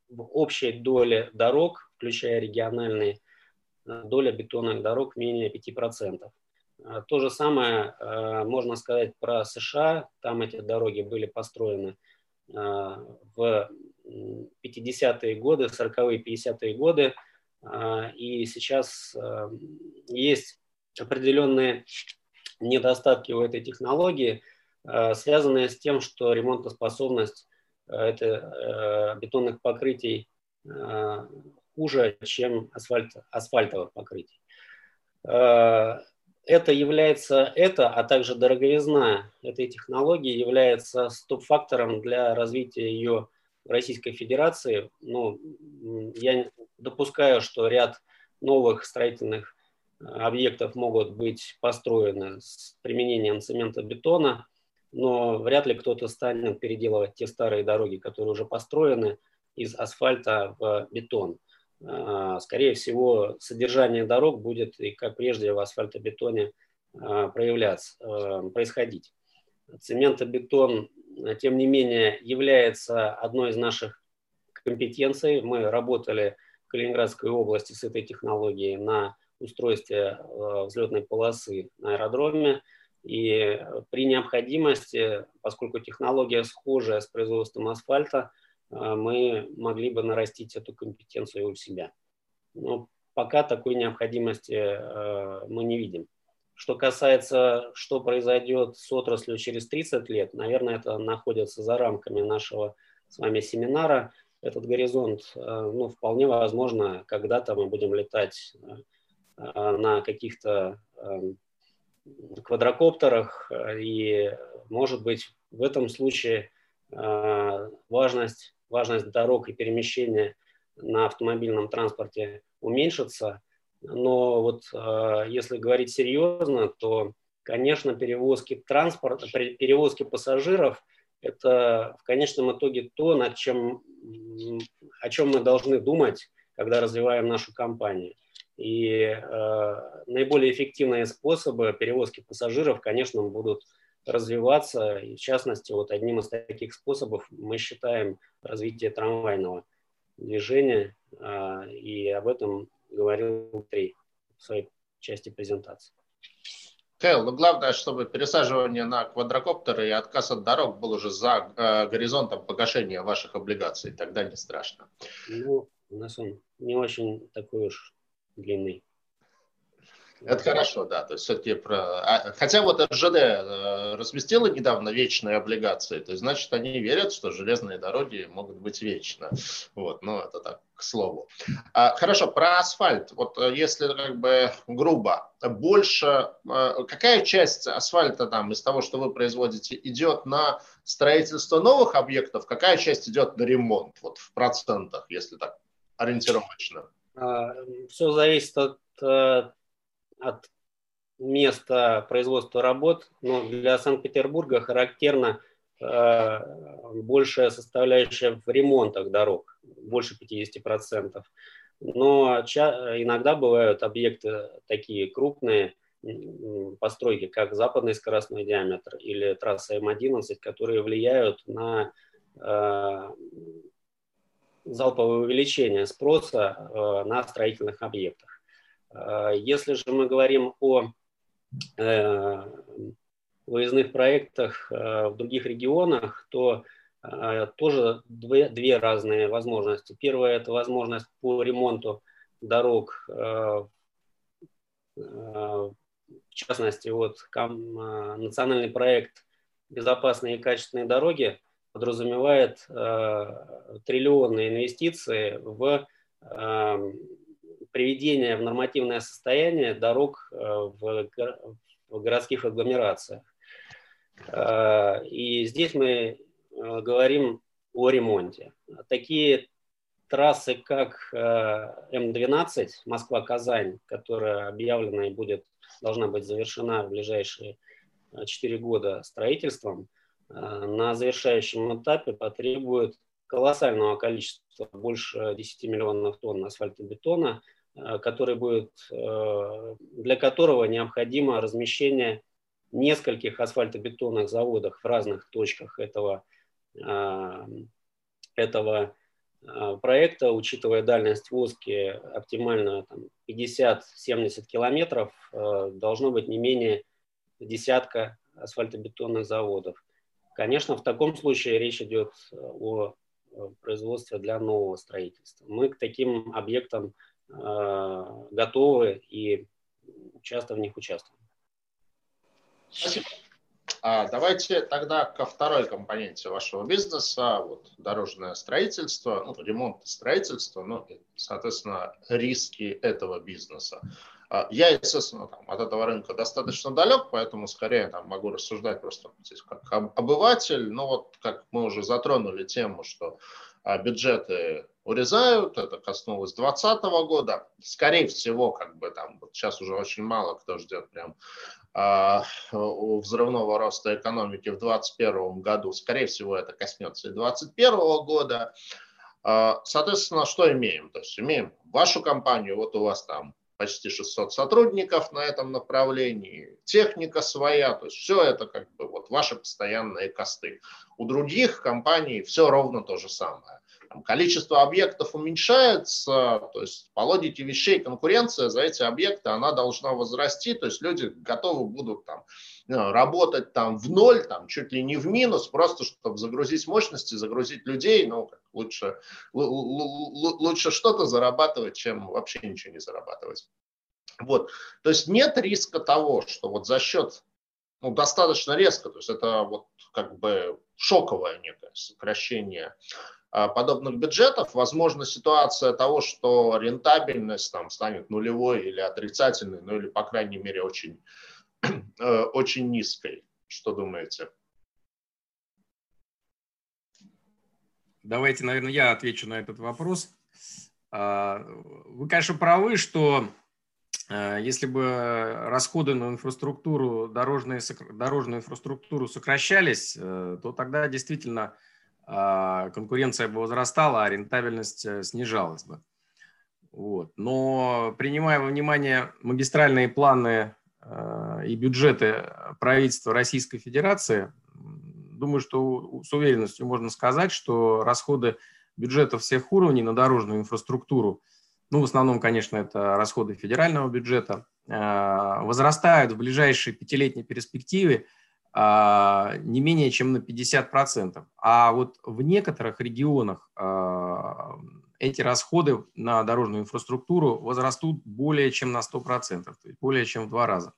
в общей доле дорог, включая региональные, доля бетонных дорог менее 5%. То же самое можно сказать про США. Там эти дороги были построены в 50-е годы, 40-е, 50-е годы. А, и сейчас а, есть определенные недостатки у этой технологии, связанные с тем, что ремонтоспособность это, бетонных покрытий хуже, чем асфальт, асфальтовых покрытий это является, это, а также дороговизна этой технологии является стоп-фактором для развития ее в Российской Федерации. Ну, я допускаю, что ряд новых строительных э, объектов могут быть построены с применением цемента бетона, но вряд ли кто-то станет переделывать те старые дороги, которые уже построены из асфальта в бетон. А, скорее всего, содержание дорог будет, и как прежде, в асфальтобетоне а, проявляться, а, происходить. Цементобетон, тем не менее, является одной из наших компетенций. Мы работали в Калининградской области с этой технологией на устройстве взлетной полосы на аэродроме. И при необходимости, поскольку технология схожая с производством асфальта, мы могли бы нарастить эту компетенцию у себя. Но пока такой необходимости а, мы не видим. Что касается, что произойдет с отраслью через 30 лет, наверное, это находится за рамками нашего с вами семинара. Этот горизонт, а, ну, вполне возможно, когда-то мы будем летать на каких-то квадрокоптерах, и, может быть, в этом случае важность важность дорог и перемещения на автомобильном транспорте уменьшится. Но вот э, если говорить серьезно, то, конечно, перевозки транспорта, перевозки пассажиров – это в конечном итоге то, над чем, о чем мы должны думать, когда развиваем нашу компанию. И э, наиболее эффективные способы перевозки пассажиров, конечно, будут развиваться. И в частности, вот одним из таких способов мы считаем развитие трамвайного движения. А, и об этом говорил Дмитрий в своей части презентации. Кэл, ну главное, чтобы пересаживание на квадрокоптеры и отказ от дорог был уже за э, горизонтом погашения ваших облигаций. Тогда не страшно. Ну, У нас он не очень такой уж длинный. Это хорошо, да. То есть все-таки про... А, хотя вот РЖД э, разместила недавно вечные облигации, то есть значит они верят, что железные дороги могут быть вечно. Вот, ну это так, к слову. А, хорошо, про асфальт. Вот э, если как бы грубо, больше, э, какая часть асфальта там из того, что вы производите, идет на строительство новых объектов, какая часть идет на ремонт, вот в процентах, если так ориентировочно? А, Все зависит от от места производства работ, но для Санкт-Петербурга характерна э, большая составляющая в ремонтах дорог, больше 50%. Но иногда бывают объекты такие крупные, постройки, как западный скоростной диаметр или трасса М11, которые влияют на э, залповое увеличение спроса э, на строительных объектах. А, если же мы говорим о э, выездных проектах э, в других регионах, то э, тоже две, две разные возможности. Первая – это возможность по ремонту дорог, в частности, вот национальный проект «Безопасные и качественные дороги» подразумевает триллионные инвестиции в приведения в нормативное состояние дорог э, в, в городских агломерациях. Э, и здесь мы э, говорим о ремонте. Такие трассы, как М12 Москва-Казань, которая объявлена и будет, должна быть завершена в ближайшие 4 года строительством, на завершающем этапе потребует колоссального количества, больше 10 миллионов тонн асфальтобетона, который будет, э, для которого необходимо размещение нескольких асфальтобетонных заводов в разных точках этого, э, этого проекта, учитывая дальность воски оптимально 50-70 километров, должно быть не менее десятка асфальтобетонных заводов. Конечно, в таком случае речь идет о производстве для нового строительства. Мы к таким объектам Э, готовы и часто в них участвуем. Спасибо. А давайте тогда ко второй компоненте вашего бизнеса, вот дорожное строительство, ну, ремонт и строительство, ну, и, соответственно, риски этого бизнеса. А я, естественно, там, от этого рынка достаточно далек, поэтому скорее там, могу рассуждать просто здесь как обыватель. Но вот как мы уже затронули тему, что а, бюджеты урезают, это коснулось 2020 года. Скорее всего, как бы там, вот сейчас уже очень мало кто ждет прям э, взрывного роста экономики в 2021 году. Скорее всего, это коснется и 2021 года. Э, соответственно, что имеем? То есть имеем вашу компанию, вот у вас там почти 600 сотрудников на этом направлении, техника своя, то есть все это как бы вот ваши постоянные косты. У других компаний все ровно то же самое там, количество объектов уменьшается, то есть по логике вещей конкуренция за эти объекты, она должна возрасти, то есть люди готовы будут там ну, работать там в ноль, там чуть ли не в минус, просто чтобы загрузить мощности, загрузить людей, ну, лучше, лучше что-то зарабатывать, чем вообще ничего не зарабатывать. Вот. То есть нет риска того, что вот за счет ну, достаточно резко, то есть это вот как бы шоковое некое сокращение подобных бюджетов, возможно ситуация того, что рентабельность там станет нулевой или отрицательной, ну или, по крайней мере, очень, э, очень низкой. Что думаете? Давайте, наверное, я отвечу на этот вопрос. А, вы, конечно, правы, что э, если бы расходы на инфраструктуру, дорожные, дорожную инфраструктуру сокращались, э, то тогда действительно конкуренция бы возрастала, а рентабельность э, снижалась бы. Вот. Но принимая во внимание магистральные планы э, и бюджеты правительства Российской Федерации, думаю, что с уверенностью можно сказать, что расходы бюджета всех уровней на дорожную инфраструктуру, ну, в основном, конечно, это расходы федерального бюджета, э, возрастают в ближайшей пятилетней перспективе а, не менее чем на 50%. А вот в некоторых регионах а, эти расходы на дорожную инфраструктуру возрастут более чем на 100%, то есть более чем в два раза.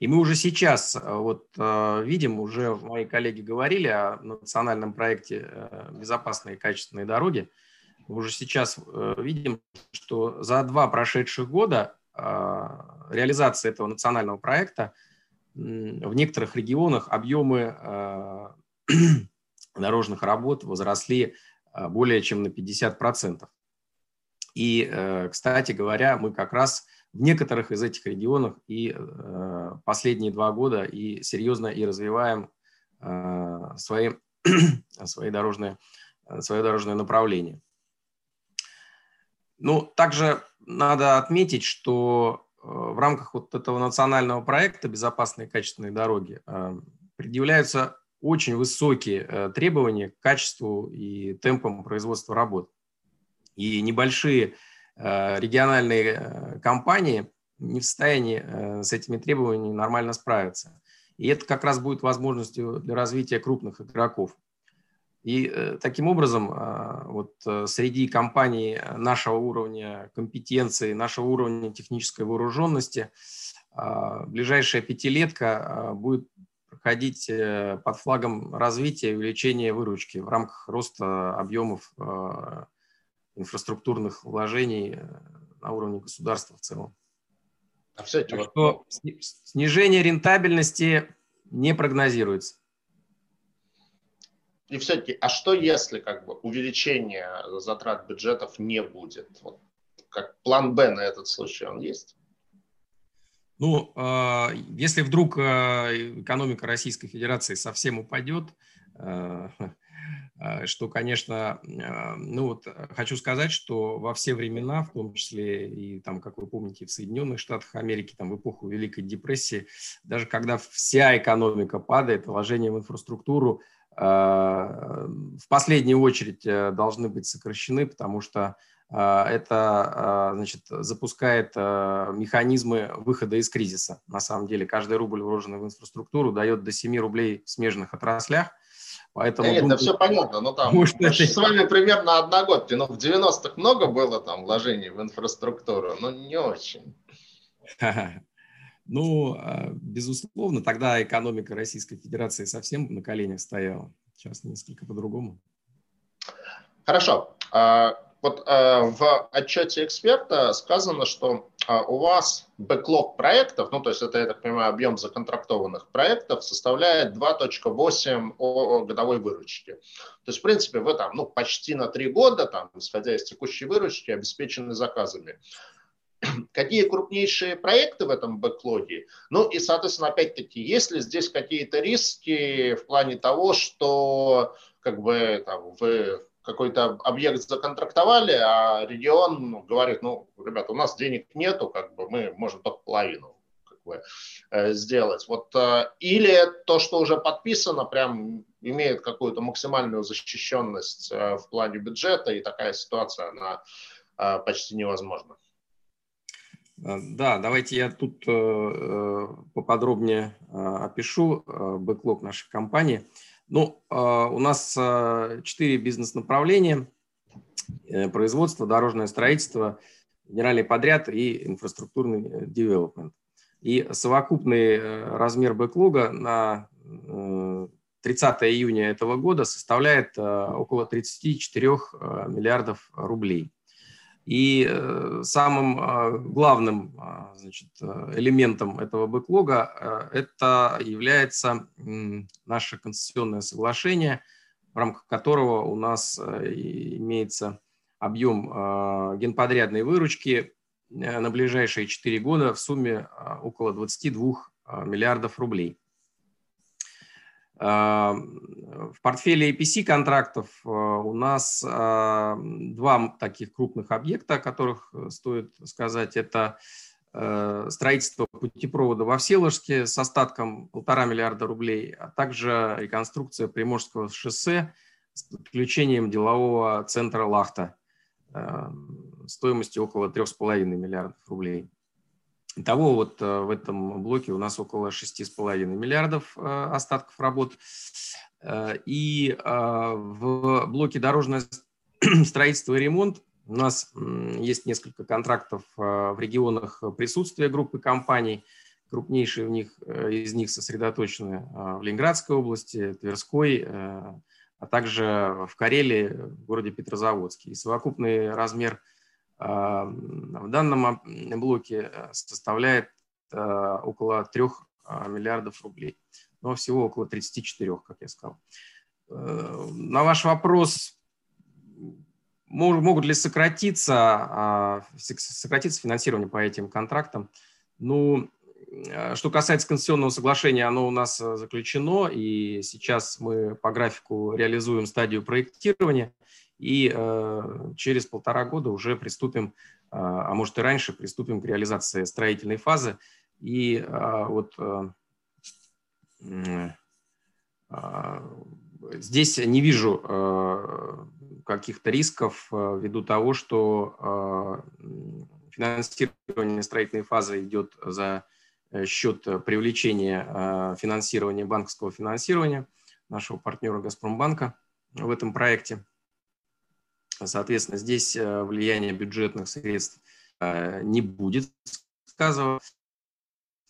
И мы уже сейчас вот, видим, уже мои коллеги говорили о национальном проекте «Безопасные и качественные дороги», мы уже сейчас видим, что за два прошедших года реализации этого национального проекта в некоторых регионах объемы дорожных работ возросли а, более чем на 50%. И, э, кстати говоря, мы как раз в некоторых из этих регионов и э, последние два года и серьезно и развиваем э, свои, свои дорожные, свое дорожное направление. Ну, также надо отметить, что в рамках вот этого национального проекта «Безопасные качественные дороги» предъявляются очень высокие э, требования к качеству и темпам производства работ. И небольшие э, региональные э, компании не в состоянии с этими требованиями нормально справиться. И это как раз будет возможностью для развития крупных игроков. И таким образом, вот среди компаний нашего уровня компетенции, нашего уровня технической вооруженности, ближайшая пятилетка будет проходить э, под флагом развития и увеличения выручки в рамках роста объемов э, инфраструктурных вложений э, на уровне государства в целом. А все что снижение рентабельности не прогнозируется. И все-таки, а что если как бы увеличение затрат бюджетов не будет? Вот, как план Б на этот случай он есть? Ну, а, если вдруг а, экономика Российской Федерации совсем упадет, а, что, конечно, ну вот хочу сказать, что во все времена, в том числе и там, как вы помните, в Соединенных Штатах Америки, там в эпоху Великой депрессии, даже когда вся экономика падает, вложения в инфраструктуру в последнюю очередь э, должны быть сокращены, потому что а, это а, значит, запускает а, механизмы выхода из кризиса. На самом деле каждый рубль, вложенный в инфраструктуру, дает до 7 рублей в смежных отраслях. Поэтому, Нет, думаю, да все понятно. Ну, там, может, мы это... с вами примерно одногодки. Ну, в 90-х много было там вложений в инфраструктуру, но не очень. Ну, безусловно, тогда экономика Российской Федерации совсем на коленях стояла. Сейчас несколько по-другому. Хорошо. Вот э, в отчете эксперта сказано, что у вас бэклог проектов, ну то есть это, я так понимаю, объем законтрактованных проектов составляет 2.8 годовой выручки. То есть, в принципе, вы там ну, почти на три года, там, исходя из текущей выручки, обеспечены заказами. Какие крупнейшие проекты в этом бэклоге? Ну и, соответственно, опять-таки, есть ли здесь какие-то риски в плане того, что как бы там, вы какой-то объект законтрактовали, а регион говорит, ну, ребята, у нас денег нету, как бы мы можем только половину как бы, э, сделать. Вот, э, или то, что уже подписано, прям имеет какую-то максимальную защищенность э, в плане бюджета, и такая ситуация, она почти невозможна. Э, да, давайте я тут э, поподробнее опишу бэклог нашей компании. Ну, у нас четыре бизнес-направления. Э, производство, дорожное строительство, генеральный подряд и инфраструктурный э, девелопмент. И совокупный э, размер бэклога на 30 июня этого года составляет около 34 миллиардов рублей. И э, самым э, главным э, значит, элементом этого бэклога это является наше концессионное соглашение, в рамках которого у нас имеется объем генподрядной выручки на ближайшие 4 года в сумме около 22 миллиардов рублей. В портфеле APC контрактов э, у нас э, два таких крупных объекта, о которых э, стоит сказать. Это строительство путепровода во Всеволожске с остатком полтора миллиарда рублей, а также реконструкция Приморского шоссе с подключением делового центра «Лахта» стоимостью около трех с половиной миллиардов рублей. Итого вот э, в этом блоке у нас около 6,5 миллиардов э, остатков работ. Э, и в блоке дорожное строительство и ремонт. У нас есть несколько контрактов в регионах присутствия группы компаний. Крупнейшие в них, из них сосредоточены в Ленинградской области, Тверской, а также в Карелии, в городе Петрозаводске. И совокупный размер в данном блоке составляет около 3 миллиардов рублей. Но всего около 34, как я сказал. Э, на ваш вопрос, могут ли сократиться, а, сократиться финансирование по этим контрактам? Ну, э, что касается конституционного соглашения, оно у нас э, заключено, и сейчас мы по графику реализуем стадию проектирования, и через полтора года уже приступим, а может и раньше, приступим к реализации строительной фазы. И вот Здесь не вижу э, каких-то рисков э, ввиду того, что э, финансирование строительной фазы идет за счет привлечения финансирования, банковского финансирования нашего партнера «Газпромбанка» в этом проекте. Соответственно, здесь влияние бюджетных средств не будет сказываться.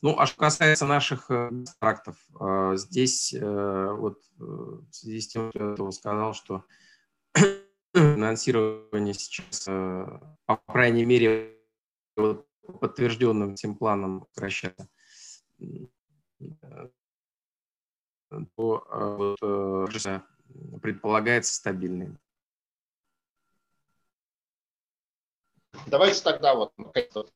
Ну, а что касается наших э, контрактов, э, здесь э, вот в связи с тем, что я сказал, что финансирование сейчас, по крайней мере, подтвержденным этим планом сокращается, то вот, предполагается стабильный. Давайте тогда вот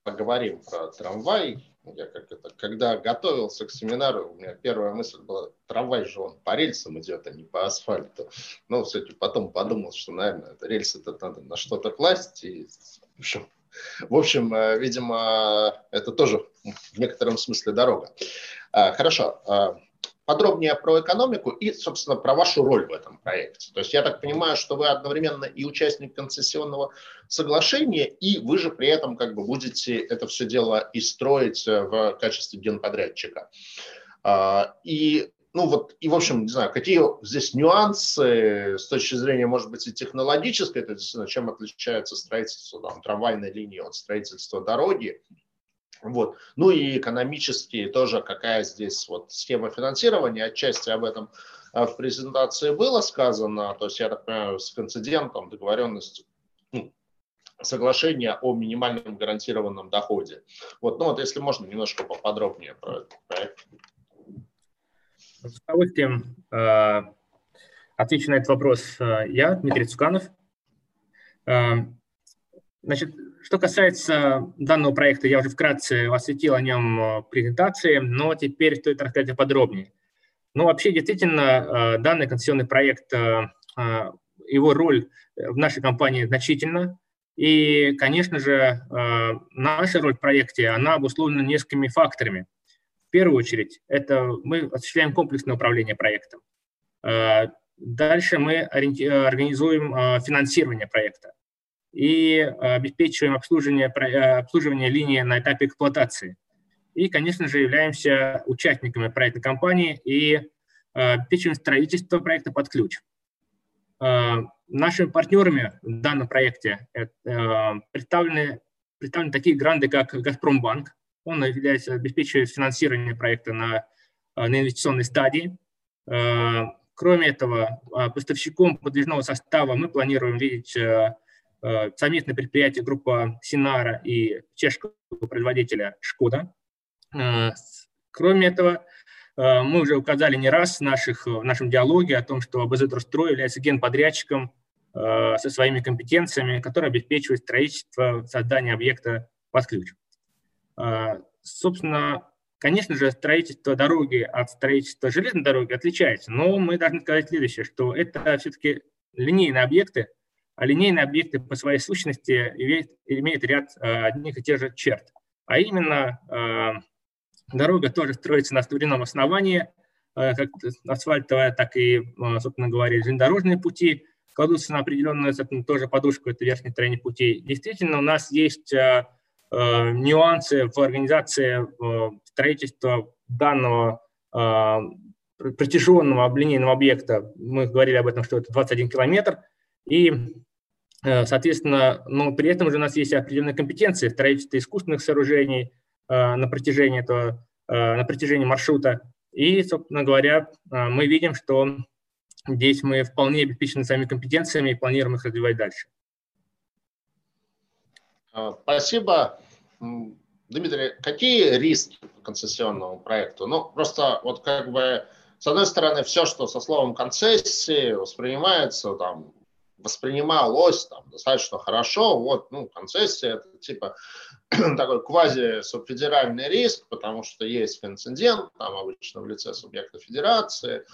поговорим про трамвай я как это, когда готовился к семинару, у меня первая мысль была, трамвай же он по рельсам идет, а не по асфальту. Но, кстати, потом подумал, что, наверное, это рельсы это надо на что-то класть. И, в общем, в общем, э, видимо, это тоже в некотором смысле дорога. А, хорошо. Подробнее про экономику и, собственно, про вашу роль в этом проекте. То есть я так понимаю, что вы одновременно и участник концессионного соглашения, и вы же при этом как бы будете это все дело и строить э, в качестве генподрядчика. А, и ну вот, и в общем, не знаю, какие здесь нюансы с точки зрения, может быть, и технологической, то есть чем отличается строительство там, трамвайной линии от строительства дороги, вот. Ну и экономически тоже какая здесь вот схема финансирования, отчасти об этом а, в презентации было сказано, то есть я так понимаю, с концидентом договоренность ну, соглашение о минимальном гарантированном доходе. Вот, ну вот если можно немножко поподробнее про этот проект. С удовольствием э, отвечу на этот вопрос э, я, Дмитрий Цуканов. Значит, что касается данного проекта, я уже вкратце осветил о нем э, презентации, но теперь стоит рассказать подробнее. Ну, вообще, действительно, э, данный концессионный проект, э, его роль в нашей компании значительна. И, конечно же, наша роль в проекте, она обусловлена несколькими факторами. В первую очередь, это мы осуществляем комплексное управление проектом. Дальше мы организуем финансирование проекта и обеспечиваем обслуживание, э, обслуживание линии на этапе эксплуатации. И, конечно же, являемся участниками проектной компании и э, обеспечиваем строительство проекта под ключ. Э, нашими партнерами в данном проекте представлены, представлены такие гранды, как «Газпромбанк». Он является, обеспечивает финансирование проекта на, на инвестиционной стадии. Кроме этого, поставщиком подвижного состава мы планируем видеть Э, совместное предприятие группа Синара и чешского производителя Шкода. Э, кроме этого, э, мы уже указали не раз в, наших, в нашем диалоге о том, что АБЗ-Трустрой является генподрядчиком со своими компетенциями, который обеспечивает строительство, создание объекта под ключ. Собственно, конечно же, строительство дороги от строительства железной дороги отличается, но мы должны сказать следующее, что это все-таки линейные объекты, а линейные объекты по своей сущности имеют, имеют ряд э, одних и тех же черт. А именно, э, дорога тоже строится на современном основании, э, как асфальтовая, так и, собственно говоря, железнодорожные пути кладутся на определенную тоже подушку, это верхней стороне путей. Действительно, у нас есть нюансы в организации строительства данного протяженного линейного объекта. Мы говорили об этом, что это 21 километр. И Соответственно, но при этом же у нас есть определенные компетенции в строительстве искусственных сооружений на протяжении этого, на протяжении маршрута. И, собственно говоря, мы видим, что здесь мы вполне обеспечены своими компетенциями и планируем их развивать дальше. Спасибо. Дмитрий, какие риски концессионному проекту? Ну, просто вот как бы, с одной стороны, все, что со словом концессии воспринимается, там, воспринималось там, достаточно хорошо, вот, ну, концессия, это типа такой квази-субфедеральный риск, потому что есть инцидент, там обычно в лице субъекта федерации,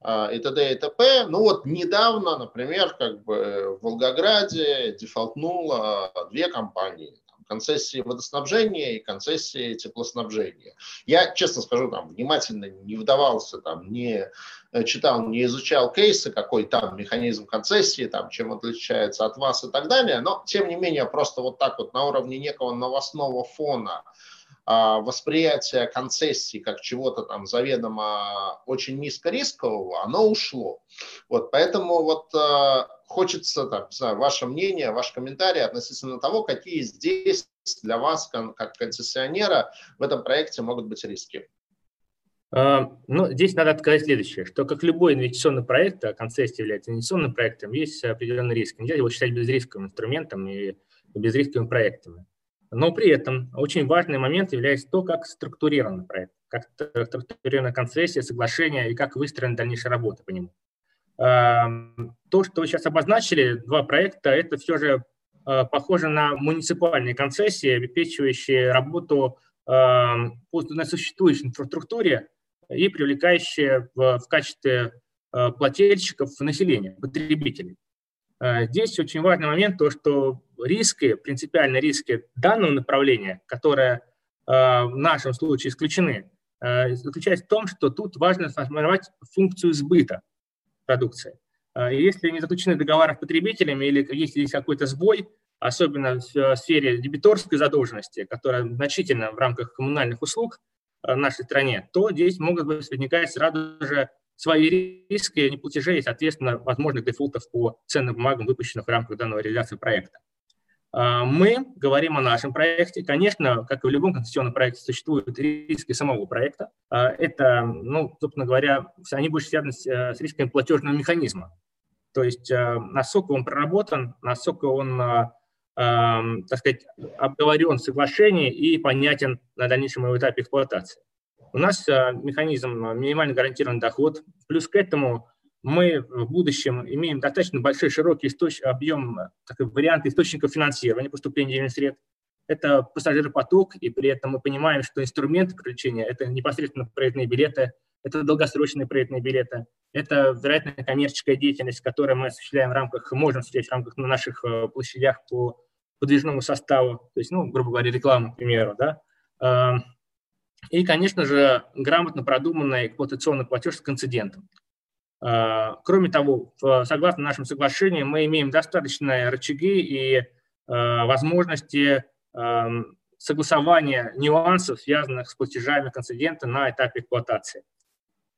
а, и т.д. и т.п. Ну вот недавно, например, как бы в Волгограде дефолтнуло две компании концессии водоснабжения и концессии теплоснабжения. Я, честно скажу, там внимательно не вдавался, там не э, читал, не изучал кейсы, какой там механизм концессии, там, чем отличается от вас и так далее, но, тем не менее, просто вот так вот на уровне некого новостного фона восприятие концессии как чего-то там заведомо очень низкорискового, оно ушло. Вот, поэтому вот э, хочется, там, не знаю, ваше мнение, ваш комментарий относительно того, какие здесь для вас, как концессионера, в этом проекте могут быть риски. А, ну, здесь надо сказать следующее, что как любой инвестиционный проект, а концессия является инвестиционным проектом, есть определенный риск. Нельзя его считать безрисковым инструментом и безрисковыми проектами. Но при этом очень важный момент является то, как структурирован проект, как структурирована концессия, соглашение и как выстроена дальнейшая работа по нему. То, что вы сейчас обозначили, два проекта, это все же а, похоже на муниципальные концессии, обеспечивающие работу на существующей инфраструктуре и привлекающие в, качестве а, плательщиков населения, потребителей. А, здесь очень важный момент, то, что риски, принципиальные риски данного направления, которые в нашем случае исключены, заключаются в том, что тут важно сформировать функцию сбыта продукции. А, если не заключены договоры с потребителями или если есть какой-то сбой, особенно в сфере дебиторской задолженности, которая значительно в рамках коммунальных услуг а, в нашей стране, то здесь могут возникать сразу же свои риски неплатежей и, соответственно, возможных дефолтов по ценным бумагам, выпущенных в рамках данного реализации проекта. А, мы говорим о нашем проекте. Конечно, как и в любом концессионном проекте, существуют риски самого проекта. А, это, ну, собственно говоря, они больше связаны с, э, с рисками платежного механизма. То есть э, насколько он проработан, насколько он, э, так сказать, обговорен в соглашении и понятен на дальнейшем этапе эксплуатации. У нас механизм минимально гарантированный доход. Плюс к этому мы в будущем имеем достаточно большой, широкий источ... объем, такой вариант источников финансирования поступления денежных средств. Это пассажиропоток, и при этом мы понимаем, что инструменты привлечения – это непосредственно проездные билеты, это долгосрочные проездные билеты, это, вероятно, коммерческая деятельность, которую мы осуществляем в рамках, можем осуществлять в рамках на наших э, площадях по подвижному составу, то есть, ну, грубо говоря, реклама, к примеру, да. Эм, и, конечно же, грамотно продуманный эксплуатационный платеж с концидентом. А, кроме того, согласно нашему соглашению, мы имеем достаточные рычаги и а, возможности согласования нюансов, связанных с платежами концедента на этапе эксплуатации.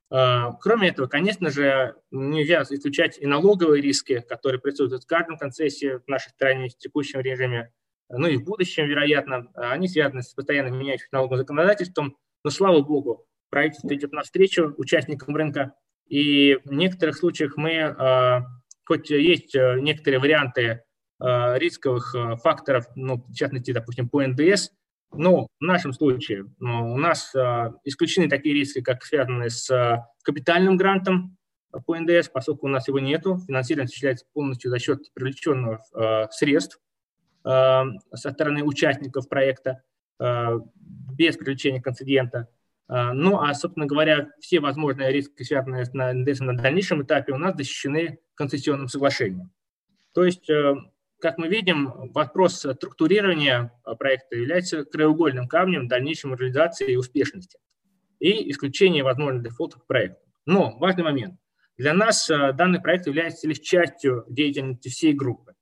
А, кроме этого, конечно же, нельзя исключать и налоговые риски, которые присутствуют в каждом концессии в нашей стране в текущем режиме, ну и в будущем, вероятно. Они связаны с постоянно меняющимся налоговым законодательством, но, слава богу, правительство идет навстречу участникам рынка и в некоторых случаях мы, а, хоть есть э, некоторые варианты а, рисковых факторов, ну, в частности, допустим, по НДС, но в нашем случае ну, у нас а, исключены такие риски, как связанные с капитальным грантом по НДС, поскольку у нас его нету. Финансирование осуществляется полностью за счет привлеченных средств со стороны участников проекта без привлечения концедента. А, ну, а, собственно говоря, все возможные риски, связанные с НДС на дальнейшем этапе, у нас защищены концессионным соглашением. То есть, э, как мы видим, вопрос структурирования проекта является краеугольным камнем дальнейшей реализации и успешности и исключения возможных дефолтов проекта. Но важный момент. Для нас э, данный проект является лишь частью деятельности всей группы.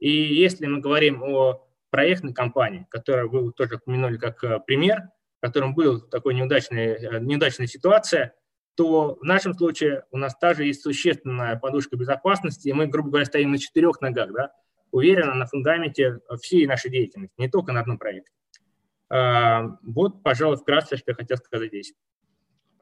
И если мы говорим о проектной компании, которую вы тоже упомянули как э, пример – в котором была такой неудачная, э, неудачная ситуация, то в нашем случае у нас также есть существенная подушка безопасности, и мы, грубо говоря, стоим на четырех ногах. Да? уверенно на фундаменте всей нашей деятельности, не только на одном проекте. Вот, пожалуй, вкратце, что я хотел сказать здесь.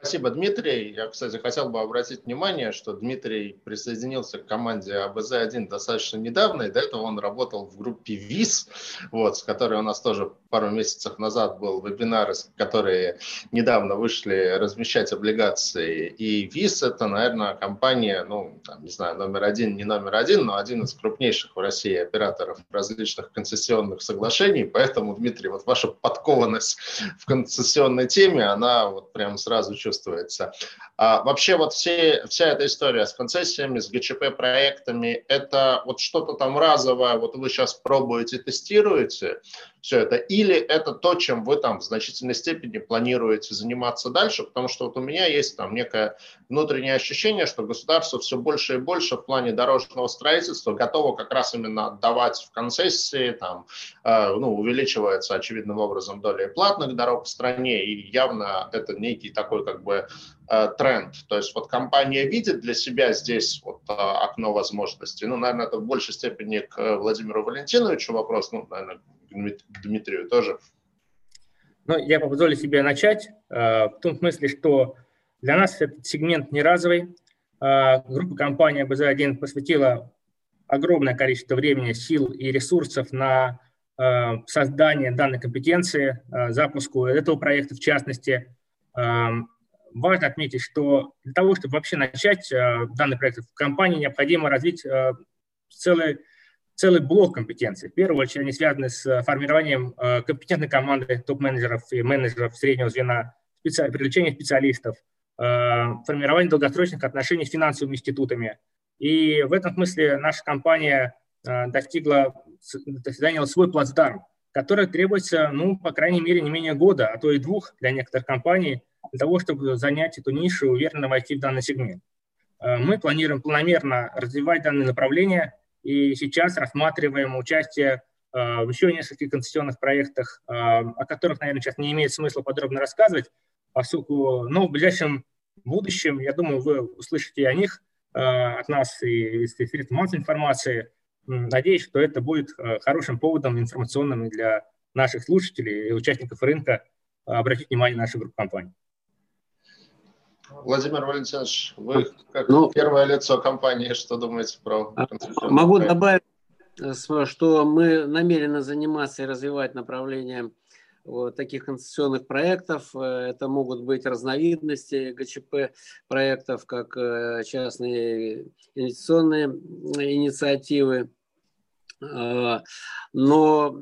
Спасибо, Дмитрий. Я, кстати, хотел бы обратить внимание, что Дмитрий присоединился к команде АБЗ-1 достаточно недавно, и до этого он работал в группе ВИС, вот, с которой у нас тоже пару месяцев назад был вебинар, которые недавно вышли размещать облигации. И ВИС – это, наверное, компания, ну, там, не знаю, номер один, не номер один, но один из крупнейших в России операторов различных концессионных соглашений. Поэтому, Дмитрий, вот ваша подкованность в концессионной теме, она вот прям сразу чувствуется чувствуется. А вообще вот все, вся эта история с концессиями, с ГЧП проектами, это вот что-то там разовое, вот вы сейчас пробуете, тестируете все это, или это то, чем вы там в значительной степени планируете заниматься дальше, потому что вот у меня есть там некое внутреннее ощущение, что государство все больше и больше в плане дорожного строительства готово как раз именно отдавать в концессии, там, э, ну, увеличивается очевидным образом доля платных дорог в стране, и явно это некий такой как бы Э, тренд. То есть вот компания видит для себя здесь вот э, окно возможностей. Ну, наверное, это в большей степени к Владимиру Валентиновичу вопрос, ну, наверное, к Дмитрию тоже. Ну, я позволю себе начать э, в том смысле, что для нас этот сегмент не разовый. Группа компании БЗ-1 посвятила огромное количество времени, сил и ресурсов на создание данной компетенции, запуску этого проекта в частности. Важно отметить, что для того, чтобы вообще начать э, данный проект в компании, необходимо развить э, целый, целый блок компетенций. В первую очередь они связаны с формированием э, компетентной команды топ-менеджеров и менеджеров среднего звена, специ... привлечение специалистов, формирование долгосрочных отношений с финансовыми институтами. И в этом смысле наша компания достигла, заняла свой плацдарм, который требуется, ну, по крайней мере, не менее года, а то и двух для некоторых компаний – для того, чтобы занять эту нишу и уверенно войти в данный сегмент. Э, мы планируем планомерно развивать данное направление и сейчас рассматриваем участие э, в еще нескольких концессионных проектах, э, о которых, наверное, сейчас не имеет смысла подробно рассказывать, поскольку но в ближайшем будущем, я думаю, вы услышите о них от нас и средств массовой информации. Надеюсь, что это будет хорошим поводом информационным для наших слушателей и участников рынка обратить внимание на нашу группу компаний. Владимир Валентинович, вы как ну, первое лицо компании, что думаете про а, Могу добавить, э, что мы намерены заниматься и развивать направление вот таких концессионных проектов. Э, это могут быть разновидности ГЧП проектов, как э, частные инвестиционные инициативы. Но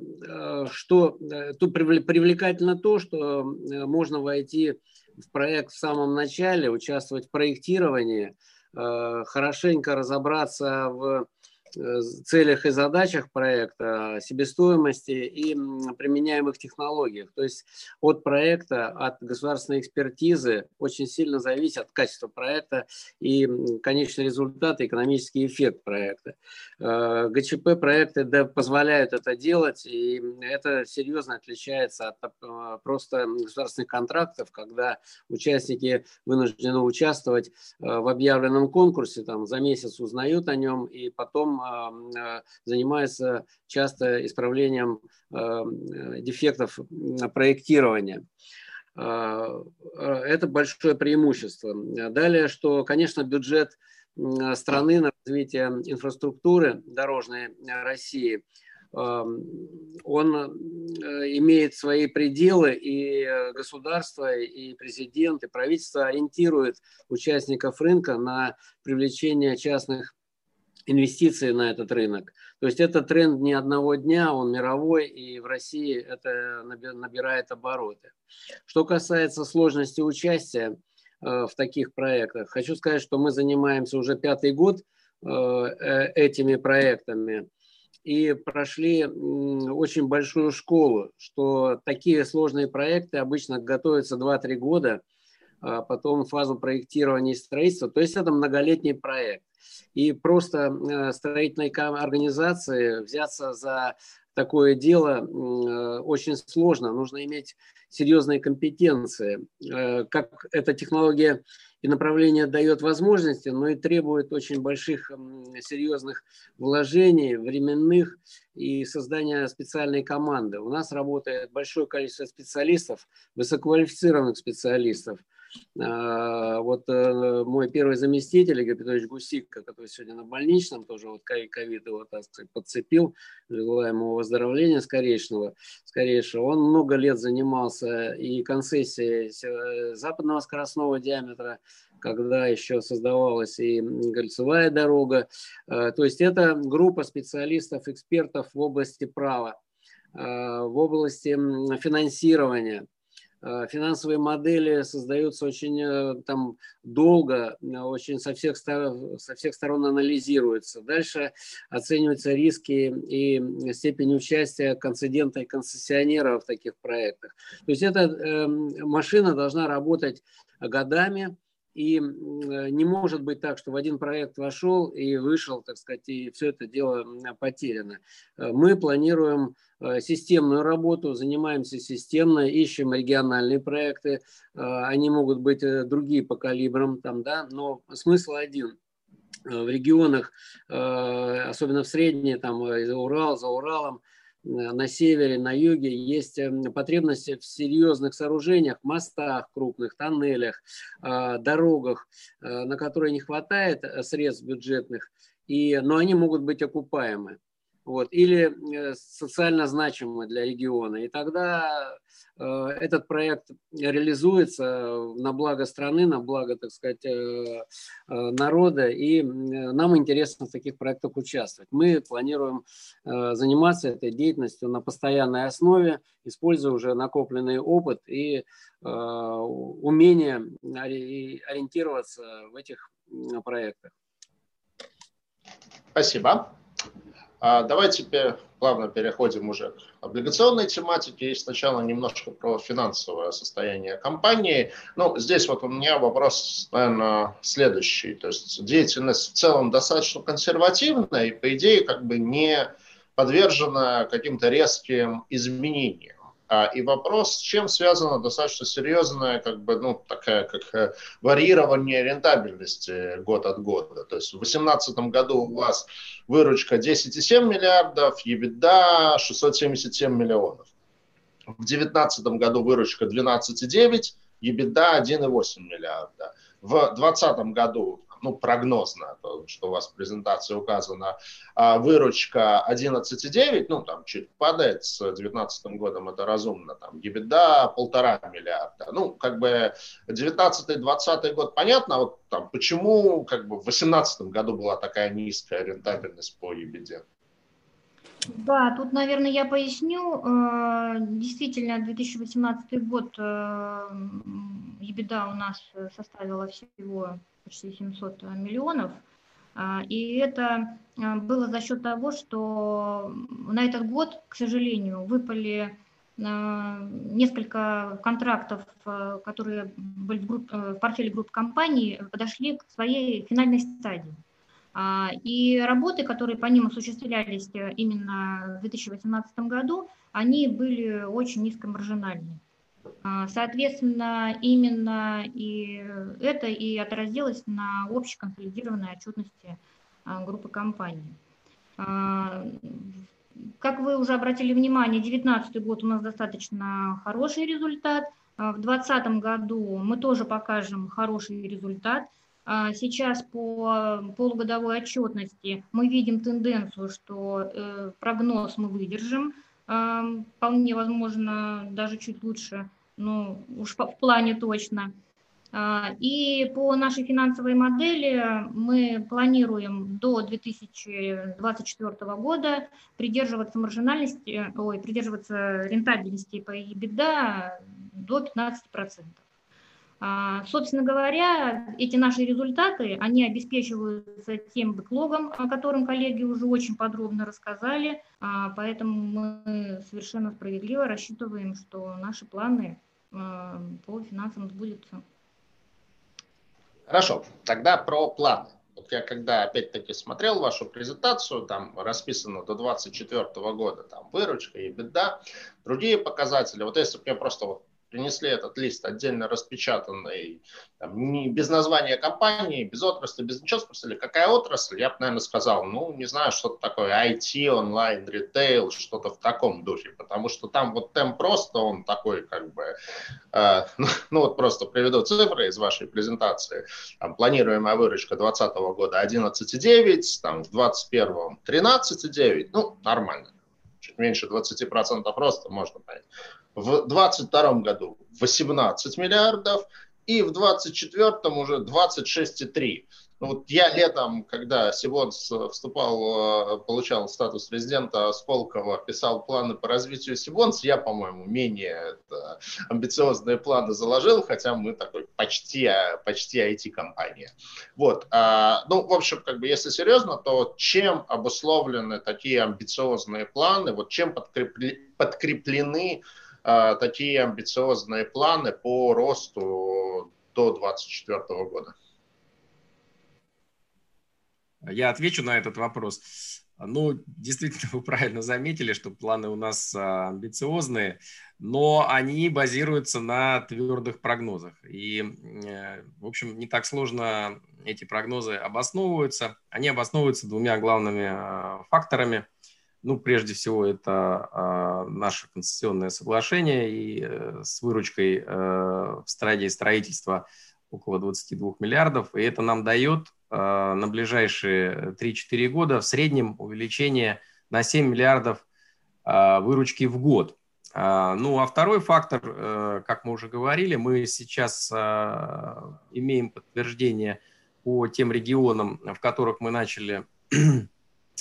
что тут привлекательно то, что можно войти в проект в самом начале, участвовать в проектировании, э, хорошенько разобраться в Э, целях и задачах проекта, себестоимости и применяемых технологиях. То есть от проекта, от государственной экспертизы очень сильно зависит от качества проекта и конечный результат, экономический эффект проекта. Э, ГЧП проекты позволяют это делать, и это серьезно отличается от э, просто государственных контрактов, когда участники вынуждены участвовать в объявленном конкурсе, там за месяц узнают о нем, и потом Э, занимается часто исправлением э, дефектов проектирования. Э, это большое преимущество. Далее, что, конечно, бюджет страны на развитие инфраструктуры дорожной России он имеет свои пределы, и государство, и президент, и правительство ориентирует участников рынка на привлечение частных инвестиции на этот рынок. То есть это тренд не одного дня, он мировой, и в России это набирает обороты. Что касается сложности участия э, в таких проектах, хочу сказать, что мы занимаемся уже пятый год э, э, этими проектами и прошли очень большую школу, что такие сложные проекты обычно готовятся 2-3 года, а потом фазу проектирования и строительства. То есть это многолетний проект. И просто э, строительной организации взяться за такое дело э, очень сложно. Нужно иметь серьезные компетенции. Э, как эта технология и направление дает возможности, но и требует очень больших серьезных вложений, временных и создания специальной команды. У нас работает большое количество специалистов, высококвалифицированных специалистов – вот э, мой первый заместитель, Игорь Петрович Гусик, который сегодня на больничном, тоже вот ковид его, так подцепил, желаем ему выздоровления скорейшего, скорейшего. Он много лет занимался и концессией э, западного скоростного диаметра, когда еще создавалась и кольцевая дорога. А, то есть это группа специалистов, экспертов в области права, а, в области финансирования – финансовые модели создаются очень э, там долго, э, очень со всех, со всех сторон анализируются. Дальше оцениваются риски и степень участия концедента и концессионера в таких проектах. То есть эта машина должна работать годами, и не может быть так, что в один проект вошел и вышел, так сказать, и все это дело потеряно. Мы планируем Э, системную работу, занимаемся системно, ищем региональные проекты. Э, они могут быть э, другие по калибрам, там, да, но смысл один в регионах, особенно в средние, там, Урал, за Уралом, на севере, на юге есть потребности в серьезных сооружениях, мостах крупных, тоннелях, дорогах, на которые не хватает средств бюджетных, и, но они могут быть окупаемы вот, или э, социально значимы для региона. И тогда э, этот проект реализуется на благо страны, на благо, так сказать, э, э, народа, и нам интересно в таких проектах участвовать. Мы планируем э, заниматься этой деятельностью на постоянной основе, используя уже накопленный опыт и э, умение ориентироваться в этих проектах. Спасибо. А давайте теперь плавно переходим уже к облигационной тематике. И сначала немножко про финансовое состояние компании. Ну, здесь вот у меня вопрос, наверное, следующий. То есть деятельность в целом достаточно консервативная и, по идее, как бы не подвержена каким-то резким изменениям. А, и вопрос, с чем связано достаточно серьезное, как бы, ну, такая, как э, варьирование рентабельности год от года. То есть в 2018 году у вас выручка 10,7 миллиардов, EBITDA 677 миллионов. В 2019 году выручка 12,9, EBITDA 1,8 миллиарда. В 2020 году ну, прогнозно, то, что у вас в презентации указано, а выручка 11,9, ну, там чуть падает с 2019 годом, это разумно, там, EBITDA полтора миллиарда. Ну, как бы 19-20 год понятно, вот там, почему как бы в 2018 году была такая низкая рентабельность по EBITDA? Да, тут, наверное, я поясню. Э, действительно, 2018 год э, EBITDA у нас составила всего почти 700 миллионов. И это было за счет того, что на этот год, к сожалению, выпали несколько контрактов, которые были в, групп, в портфеле групп компаний, подошли к своей финальной стадии. И работы, которые по ним осуществлялись именно в 2018 году, они были очень низкомаржинальные. А, соответственно, именно и это и отразилось на общей консолидированной отчетности а, группы компаний. А, как вы уже обратили внимание, 2019 год у нас достаточно хороший результат. В 2020 году мы тоже покажем хороший результат. Сейчас по полугодовой отчетности мы видим тенденцию, что э, прогноз мы выдержим. Вполне возможно, даже чуть лучше ну уж в плане точно. А, и по нашей финансовой модели мы планируем до 2024 года придерживаться маржинальности, ой, придерживаться рентабельности по EBITDA до 15%. А, собственно говоря, эти наши результаты, они обеспечиваются тем бэклогом, о котором коллеги уже очень подробно рассказали, а, поэтому мы совершенно справедливо рассчитываем, что наши планы а, по финансам сбудется. Хорошо, тогда про планы. Вот я когда опять-таки смотрел вашу презентацию, там расписано до 2024 года, там выручка и беда, другие показатели. Вот если бы мне просто вот принесли этот лист отдельно распечатанный, там, не, без названия компании, без отрасли, без ничего, спросили, какая отрасль, я бы, наверное, сказал, ну, не знаю, что-то такое IT, онлайн, ритейл, что-то в таком духе, потому что там вот темп просто, он такой, как бы, э, ну, ну, вот просто приведу цифры из вашей презентации, там, планируемая выручка 2020 года 11,9, там, в 2021 13,9, ну, нормально. Чуть меньше 20% роста, можно понять в 2022 году 18 миллиардов и в 2024 уже 26,3. Ну, вот я летом, когда Сибонс вступал, э, получал статус резидента Сколково, писал планы по развитию Сибонс, я, по-моему, менее это, амбициозные планы заложил, хотя мы такой почти, почти IT-компания. Вот. А, ну, в общем, как бы, если серьезно, то чем обусловлены такие амбициозные планы, вот чем подкрепли, подкреплены такие амбициозные планы по росту до 2024 года? Я отвечу на этот вопрос. Ну, действительно, вы правильно заметили, что планы у нас а, амбициозные, но они базируются на твердых прогнозах. И, э, в общем, не так сложно эти прогнозы обосновываются. Они обосновываются двумя главными а, факторами – ну, прежде всего, это э, наше концессионное соглашение и э, с выручкой э, в стадии строительства около 22 миллиардов. И это нам дает э, на ближайшие 3-4 года в среднем увеличение на 7 миллиардов э, выручки в год. А, ну, а второй фактор, э, как мы уже говорили, мы сейчас э, имеем подтверждение по тем регионам, в которых мы начали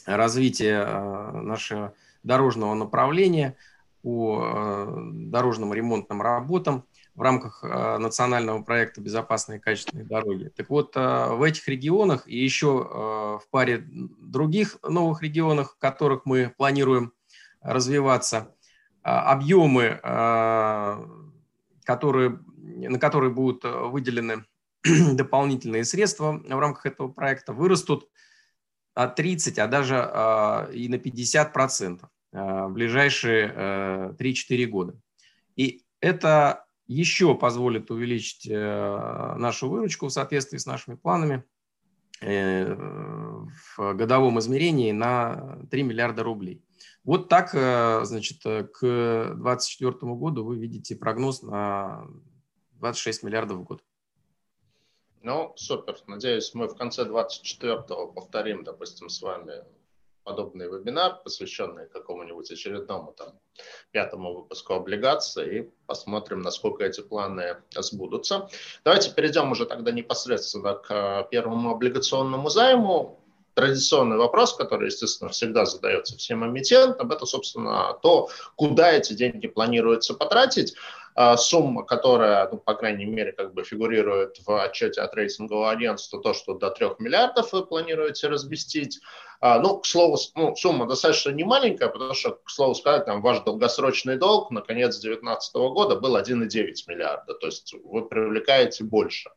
развитие э, нашего дорожного направления по э, дорожным ремонтным работам в рамках э, национального проекта «Безопасные качественные дороги». Так вот, в этих регионах и еще в паре других новых регионах, в которых мы планируем развиваться, объемы, которые, на которые будут выделены дополнительные средства в рамках этого проекта, вырастут 30, а даже а, и на 50 процентов а, в ближайшие 3-4 э, года. И это еще позволит увеличить э, нашу выручку в соответствии с нашими планами э, в годовом измерении на 3 миллиарда рублей. Вот так, значит, к 2024 году вы видите прогноз на 26 миллиардов в год. Ну, супер. Надеюсь, мы в конце 24-го повторим, допустим, с вами подобный вебинар, посвященный какому-нибудь очередному там пятому выпуску облигаций, и посмотрим, насколько эти планы сбудутся. Давайте перейдем уже тогда непосредственно к первому облигационному займу. Традиционный вопрос, который, естественно, всегда задается всем эмитентам, это, собственно, то, куда эти деньги планируется потратить. А, сумма, которая, ну, по крайней мере, как бы фигурирует в отчете от рейтингового агентства, то, что до 3 миллиардов вы планируете разместить. А, ну, к слову, ну, сумма достаточно немаленькая, потому что, к слову сказать, там ваш долгосрочный долг на конец 2019 года был 1,9 миллиарда, то есть вы привлекаете больше.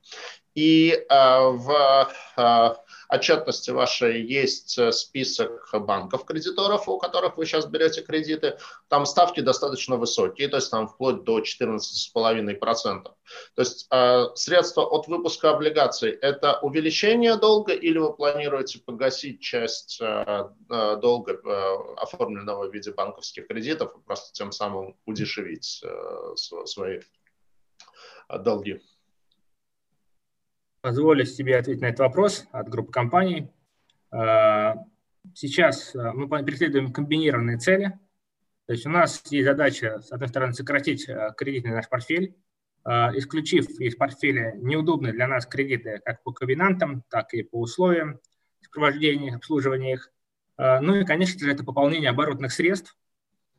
И э, в э, отчетности вашей есть э, список банков-кредиторов, у которых вы сейчас берете кредиты. Там ставки достаточно высокие, то есть там вплоть до 14,5%. То есть э, средства от выпуска облигаций – это увеличение долга или вы планируете погасить часть долга, э, оформленного в виде банковских кредитов, и просто тем самым удешевить э, свои долги? Позволю себе ответить на этот вопрос от группы компаний. Э, сейчас э, мы преследуем комбинированные цели. То есть у нас есть задача, с одной стороны, сократить э, кредитный наш портфель, исключив из портфеля неудобные для нас кредиты как по ковенантам, так и по условиям сопровождения, обслуживания их. Ну и, конечно же, это пополнение оборотных средств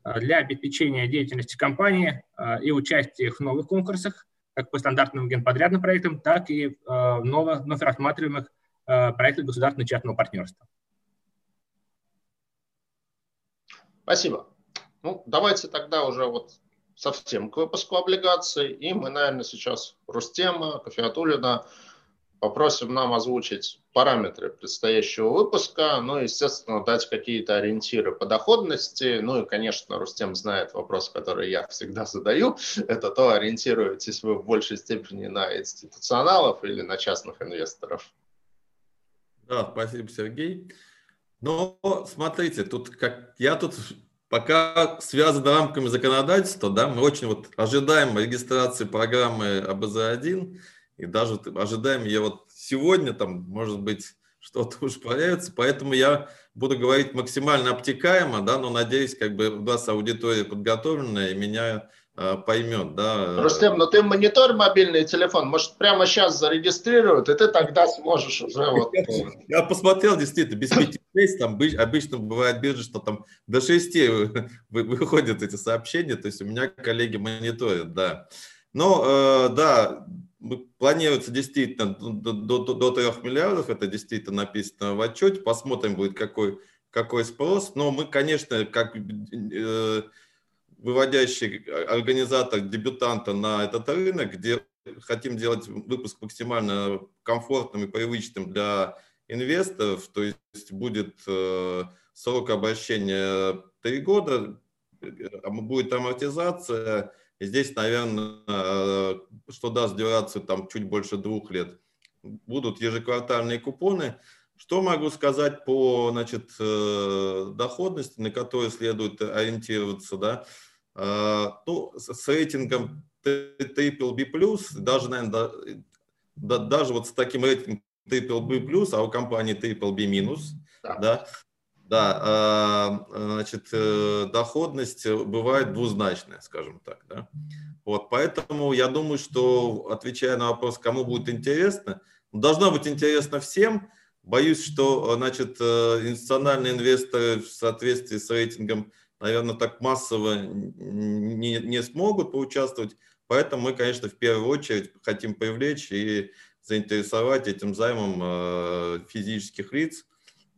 для обеспечения деятельности компании и участия в новых конкурсах, как по стандартным генподрядным проектам, так и э, вновь рассматриваемых э, проектах государственного частного партнерства. Спасибо. Ну, давайте тогда уже вот совсем к выпуску облигаций. И мы, наверное, сейчас Рустема, Кофеатулина попросим нам озвучить параметры предстоящего выпуска, ну, естественно, дать какие-то ориентиры по доходности, ну и, конечно, Рустем знает вопрос, который я всегда задаю, это то, ориентируетесь вы в большей степени на институционалов или на частных инвесторов. Да, спасибо, Сергей. Но смотрите, тут как я тут пока связан рамками законодательства, да, мы очень вот ожидаем регистрации программы АБЗ-1, и даже ожидаем ее вот сегодня, там, может быть, что-то уж появится, поэтому я буду говорить максимально обтекаемо, да, но надеюсь, как бы у вас аудитория подготовленная и меня э, поймет, да. Рустем, но ты монитор мобильный телефон, может, прямо сейчас зарегистрируют, и ты тогда сможешь уже вот... Я посмотрел, действительно, без 5-6, там обычно бывает биржа, что там до 6 выходят эти сообщения, то есть у меня коллеги мониторят, да. Но, э, да, планируется действительно до, до, до 3 миллиардов, это действительно написано в отчете, посмотрим будет какой, какой спрос, но мы, конечно, как э, выводящий организатор дебютанта на этот рынок, где хотим делать выпуск максимально комфортным и привычным для инвесторов, то есть будет э, срок обращения 3 года, э, будет амортизация, и здесь, наверное, э, что даст дюрацию там чуть больше двух лет. Будут ежеквартальные купоны. Что могу сказать по значит, э, доходности, на которую следует ориентироваться? Да? Э, ну, с рейтингом Triple B+, даже, наверное, даже вот с таким рейтингом Triple B+, а у компании Triple B-, да. Да, а, значит, э, доходность бывает двузначная, скажем так, да. Вот, поэтому я думаю, что, отвечая на вопрос, кому будет интересно, должно быть интересно всем. Боюсь, что, значит, э, институциональные инвесторы в соответствии с рейтингом, наверное, так массово не, не смогут поучаствовать. Поэтому мы, конечно, в первую очередь хотим привлечь и заинтересовать этим займом э, физических лиц,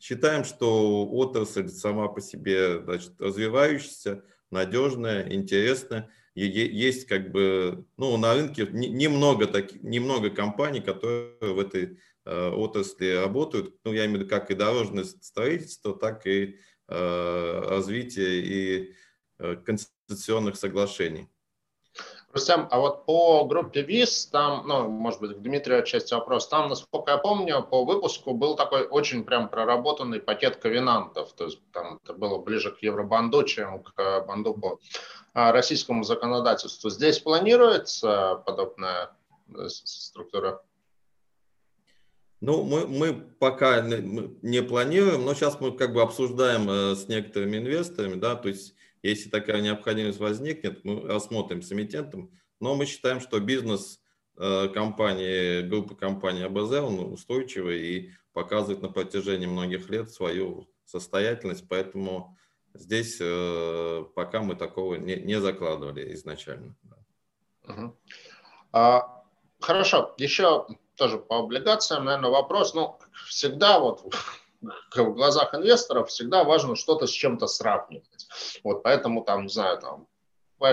Считаем, что отрасль сама по себе значит, развивающаяся, надежная, интересная. И есть как бы, ну, на рынке немного, таких, немного компаний, которые в этой э, отрасли работают. Ну, я имею в виду как и дорожное строительство, так и э, развитие и э, конституционных соглашений. Рустам, а вот по группе ВИЗ, там, ну, может быть, к Дмитрию отчасти вопрос, там, насколько я помню, по выпуску был такой очень прям проработанный пакет ковенантов, то есть там это было ближе к евробанду, чем к банду по а, российскому законодательству. Здесь планируется подобная э, структура? Ну, мы, мы пока не планируем, но сейчас мы как бы обсуждаем э, с некоторыми инвесторами, да, то есть если такая необходимость возникнет, мы рассмотрим с эмитентом, но мы считаем, что бизнес э, компании, группы компании АБЗ, он устойчивый и показывает на протяжении многих лет свою состоятельность, поэтому здесь э, пока мы такого не, не закладывали изначально. А, хорошо, еще тоже по облигациям, наверное, вопрос. Ну, всегда вот в глазах инвесторов всегда важно что-то с чем-то сравнивать. Вот поэтому там, не знаю, там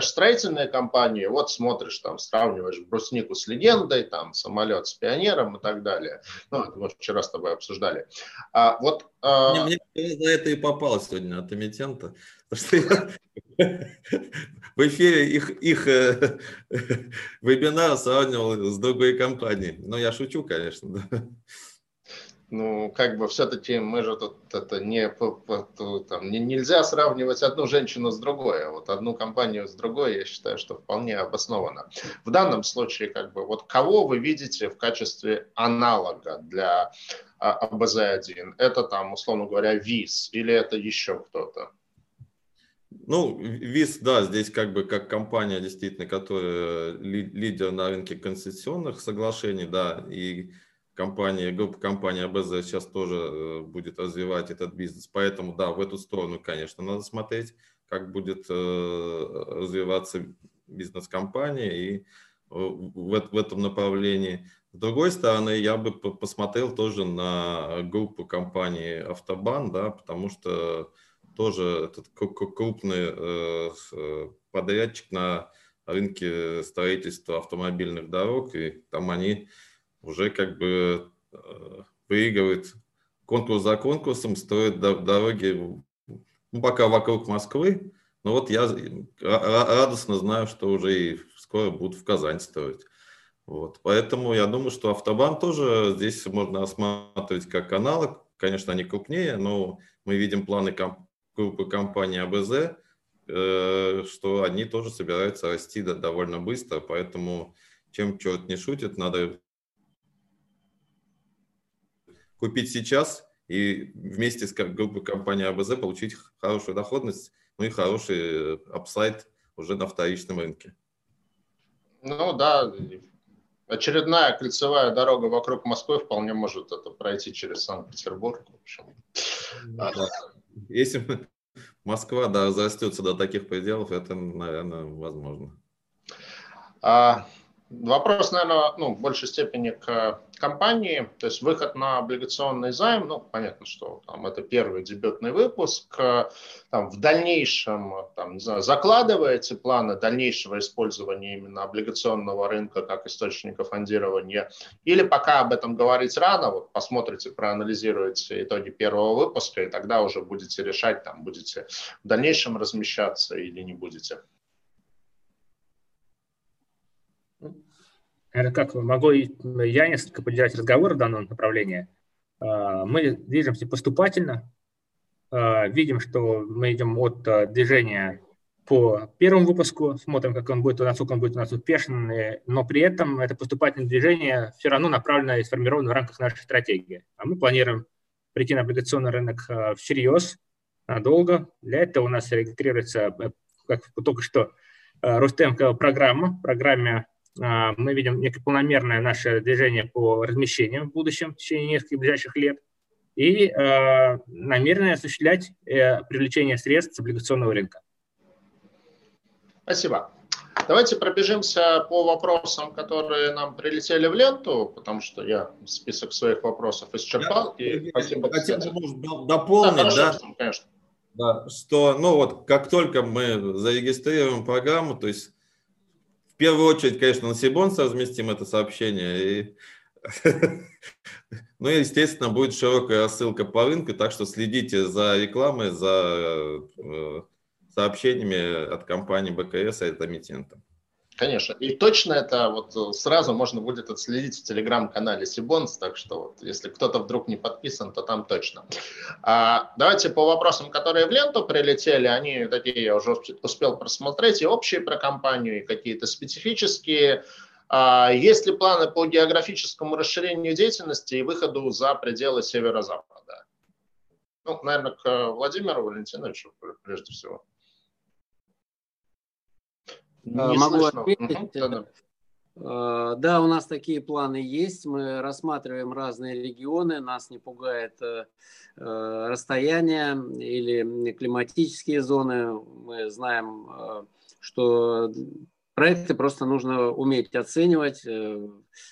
строительные компании, вот смотришь, там, сравниваешь бруснику с легендой, там, самолет с пионером и так далее. Ну, это мы вчера с тобой обсуждали. А, вот, а... Мне, мне за это и попало сегодня от эмитента. Что в эфире их, их э, вебинар сравнивал с другой компанией. Но я шучу, конечно. Да ну, как бы все-таки мы же тут это не, там, не нельзя сравнивать одну женщину с другой, а вот одну компанию с другой, я считаю, что вполне обоснованно. В данном случае, как бы, вот кого вы видите в качестве аналога для а, АБЗ-1? Это там, условно говоря, ВИЗ или это еще кто-то? Ну, ВИЗ, да, здесь как бы как компания действительно, которая лидер на рынке конституционных соглашений, да, и компания, группа компании АБЗ сейчас тоже э, будет развивать этот бизнес. Поэтому, да, в эту сторону, конечно, надо смотреть, как будет э, развиваться бизнес компании и э, в, в этом направлении. С другой стороны, я бы посмотрел тоже на группу компании Автобан, да, потому что тоже этот крупный подрядчик на рынке строительства автомобильных дорог, и там они уже как бы выигрывает конкурс за конкурсом, строит дороги ну, пока вокруг Москвы. Но вот я радостно знаю, что уже и скоро будут в Казань строить. Вот. Поэтому я думаю, что автобан тоже здесь можно рассматривать как аналог. Конечно, они крупнее, но мы видим планы комп- группы компании АБЗ, э, что они тоже собираются расти довольно быстро. Поэтому чем черт не шутит, надо купить сейчас и вместе с группой компании АБЗ получить хорошую доходность, ну и хороший апсайт уже на вторичном рынке. Ну да, очередная кольцевая дорога вокруг Москвы вполне может это пройти через Санкт-Петербург. В общем. Да. Если Москва да, разрастется до таких пределов, это, наверное, возможно. А, Вопрос, наверное, ну, в большей степени к компании, то есть выход на облигационный займ, ну, понятно, что там это первый дебютный выпуск, там, в дальнейшем, там, не знаю, закладываете планы дальнейшего использования именно облигационного рынка как источника фондирования, или пока об этом говорить рано, вот посмотрите, проанализируете итоги первого выпуска, и тогда уже будете решать, там, будете в дальнейшем размещаться или не будете. Наверное, как могу я несколько поддержать разговор в данном направлении. А, мы движемся поступательно, а, видим, что мы идем от движения по первому выпуску, смотрим, как он будет, насколько он будет у нас успешен, но при этом это поступательное движение все равно направлено и сформировано в рамках нашей стратегии. А мы планируем прийти на облигационный рынок всерьез, надолго. Для этого у нас регистрируется, э, как только что, Рустем программа, программе мы видим некое полномерное наше движение по размещению в будущем, в течение нескольких ближайших лет, и э, намеренно осуществлять э, привлечение средств с облигационного рынка. Спасибо. Давайте пробежимся по вопросам, которые нам прилетели в ленту, потому что я список своих вопросов исчерпал. Я, и спасибо. Хотел может, дополнить, да, да? конечно. Да, что, ну вот, как только мы зарегистрируем программу, то есть первую очередь, конечно, на Сибон совместим это сообщение. И... ну и, естественно, будет широкая рассылка по рынку, так что следите за рекламой, за э, сообщениями от компании БКС и от эмитента. Конечно. И точно это вот э, сразу можно будет отследить в телеграм-канале Сибонс, так что вот, если кто-то вдруг не подписан, то там точно. А, давайте по вопросам, которые в ленту прилетели, они такие я уже успел просмотреть, и общие про компанию, и какие-то специфические. А, есть ли планы по географическому расширению деятельности и выходу за пределы северо-запада? Ну, наверное, к Владимиру Валентиновичу прежде всего. Не Могу слышно. ответить. Угу. Да, у нас такие планы есть. Мы рассматриваем разные регионы. Нас не пугает э, э, расстояние или климатические зоны. Мы знаем, что проекты просто нужно уметь оценивать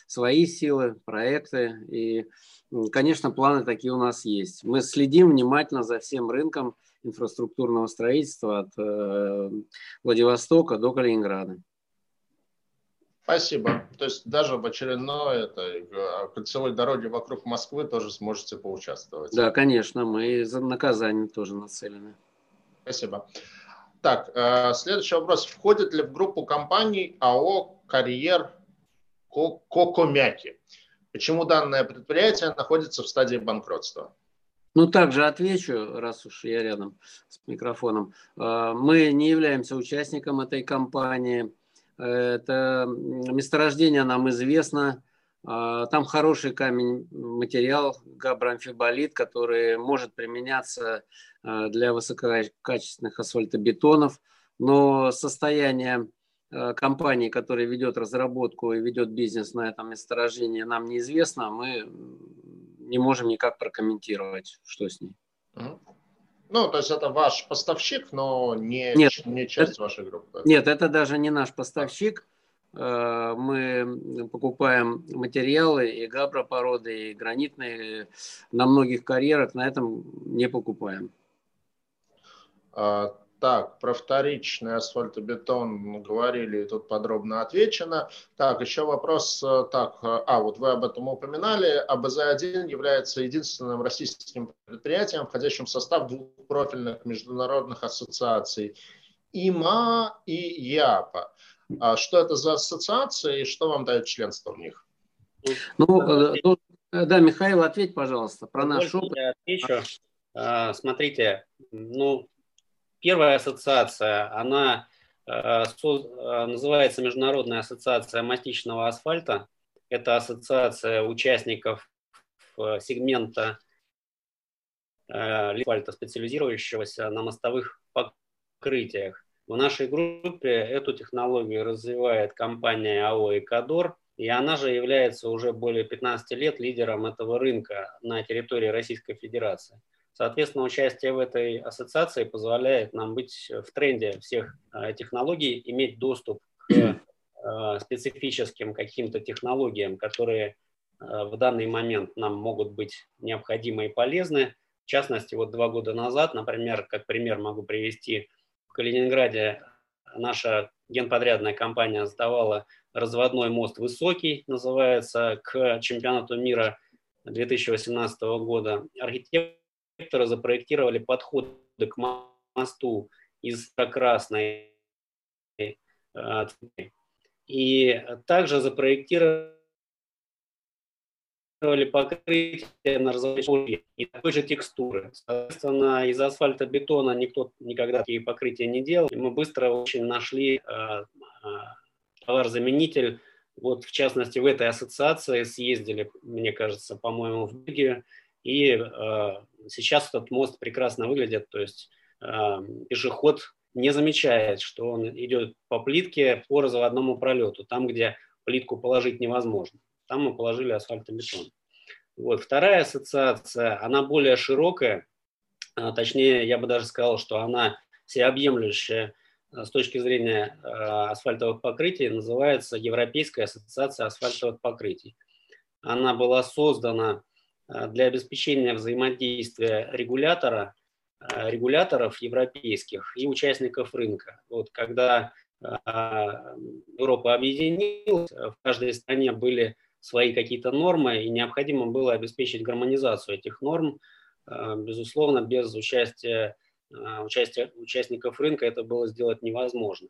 свои силы, проекты. И, конечно, планы такие у нас есть. Мы следим внимательно за всем рынком инфраструктурного строительства от э, Владивостока до Калининграда. Спасибо. То есть даже в очередной этой кольцевой дороге вокруг Москвы тоже сможете поучаствовать. Да, конечно, мы за наказание тоже нацелены. Спасибо. Так, э, следующий вопрос. Входит ли в группу компаний АО «Карьер Кокомяки»? Почему данное предприятие находится в стадии банкротства? Ну, также отвечу, раз уж я рядом с микрофоном. А, мы не являемся участником этой компании. Это месторождение нам известно. А, там хороший камень, материал, габроамфиболит, который может применяться а, для высококачественных асфальтобетонов. Но состояние компании, которая ведет разработку и ведет бизнес на этом месторождении, нам неизвестно. Мы не можем никак прокомментировать, что с ней. Ну, то есть это ваш поставщик, но не, нет, не часть это, вашей группы. Нет, это даже не наш поставщик. Э, мы покупаем материалы и габропороды, и гранитные на многих карьерах, на этом не покупаем. Так, про вторичный асфальтобетон говорили, тут подробно отвечено. Так, еще вопрос. Э, так, э, а, вот вы об этом упоминали. АБЗ-1 является единственным российским предприятием, входящим в состав двух профильных международных ассоциаций ИМА и ЯПА. А что это за ассоциации и что вам дает членство в них? Ну, э, да, Михаил, ответь, пожалуйста, про наш опыт. Я отвечу. А, смотрите, ну, Первая ассоциация, она э, э, называется Международная ассоциация мастичного асфальта. Это ассоциация участников э, сегмента асфальта, специализирующегося на мостовых покрытиях. В нашей группе эту технологию развивает компания АО «Экадор», и она же является уже более 15 лет лидером этого рынка на территории Российской Федерации. Соответственно, участие в этой ассоциации позволяет нам быть в тренде всех э, технологий, иметь доступ к э, специфическим каким-то технологиям, которые э, в данный момент нам могут быть необходимы и полезны. В частности, вот два года назад, например, как пример могу привести, в Калининграде наша генподрядная компания сдавала разводной мост «Высокий», называется, к чемпионату мира 2018 года. Архитектор архитектора запроектировали подходы к мосту из красной э, и также запроектировали покрытие на различные и такой же текстуры. Соответственно, из асфальтобетона никто никогда такие покрытия не делал. И мы быстро очень нашли э, э, товар-заменитель. Вот, в частности, в этой ассоциации съездили, мне кажется, по-моему, в Бельгию, и э, сейчас этот мост прекрасно выглядит, то есть э, пешеход не замечает, что он идет по плитке по разводному пролету, там, где плитку положить невозможно. Там мы положили асфальтобетон. Вот. Вторая ассоциация, она более широкая, а, точнее, я бы даже сказал, что она всеобъемлющая э, с точки зрения э, асфальтовых покрытий, называется Европейская ассоциация асфальтовых покрытий. Она была создана для обеспечения взаимодействия регулятора, э, регуляторов европейских и участников рынка. Вот когда э, Европа объединилась, в каждой стране были свои какие-то нормы, и необходимо было обеспечить гармонизацию этих норм. Безусловно, без участия, участия участников рынка это было сделать невозможно.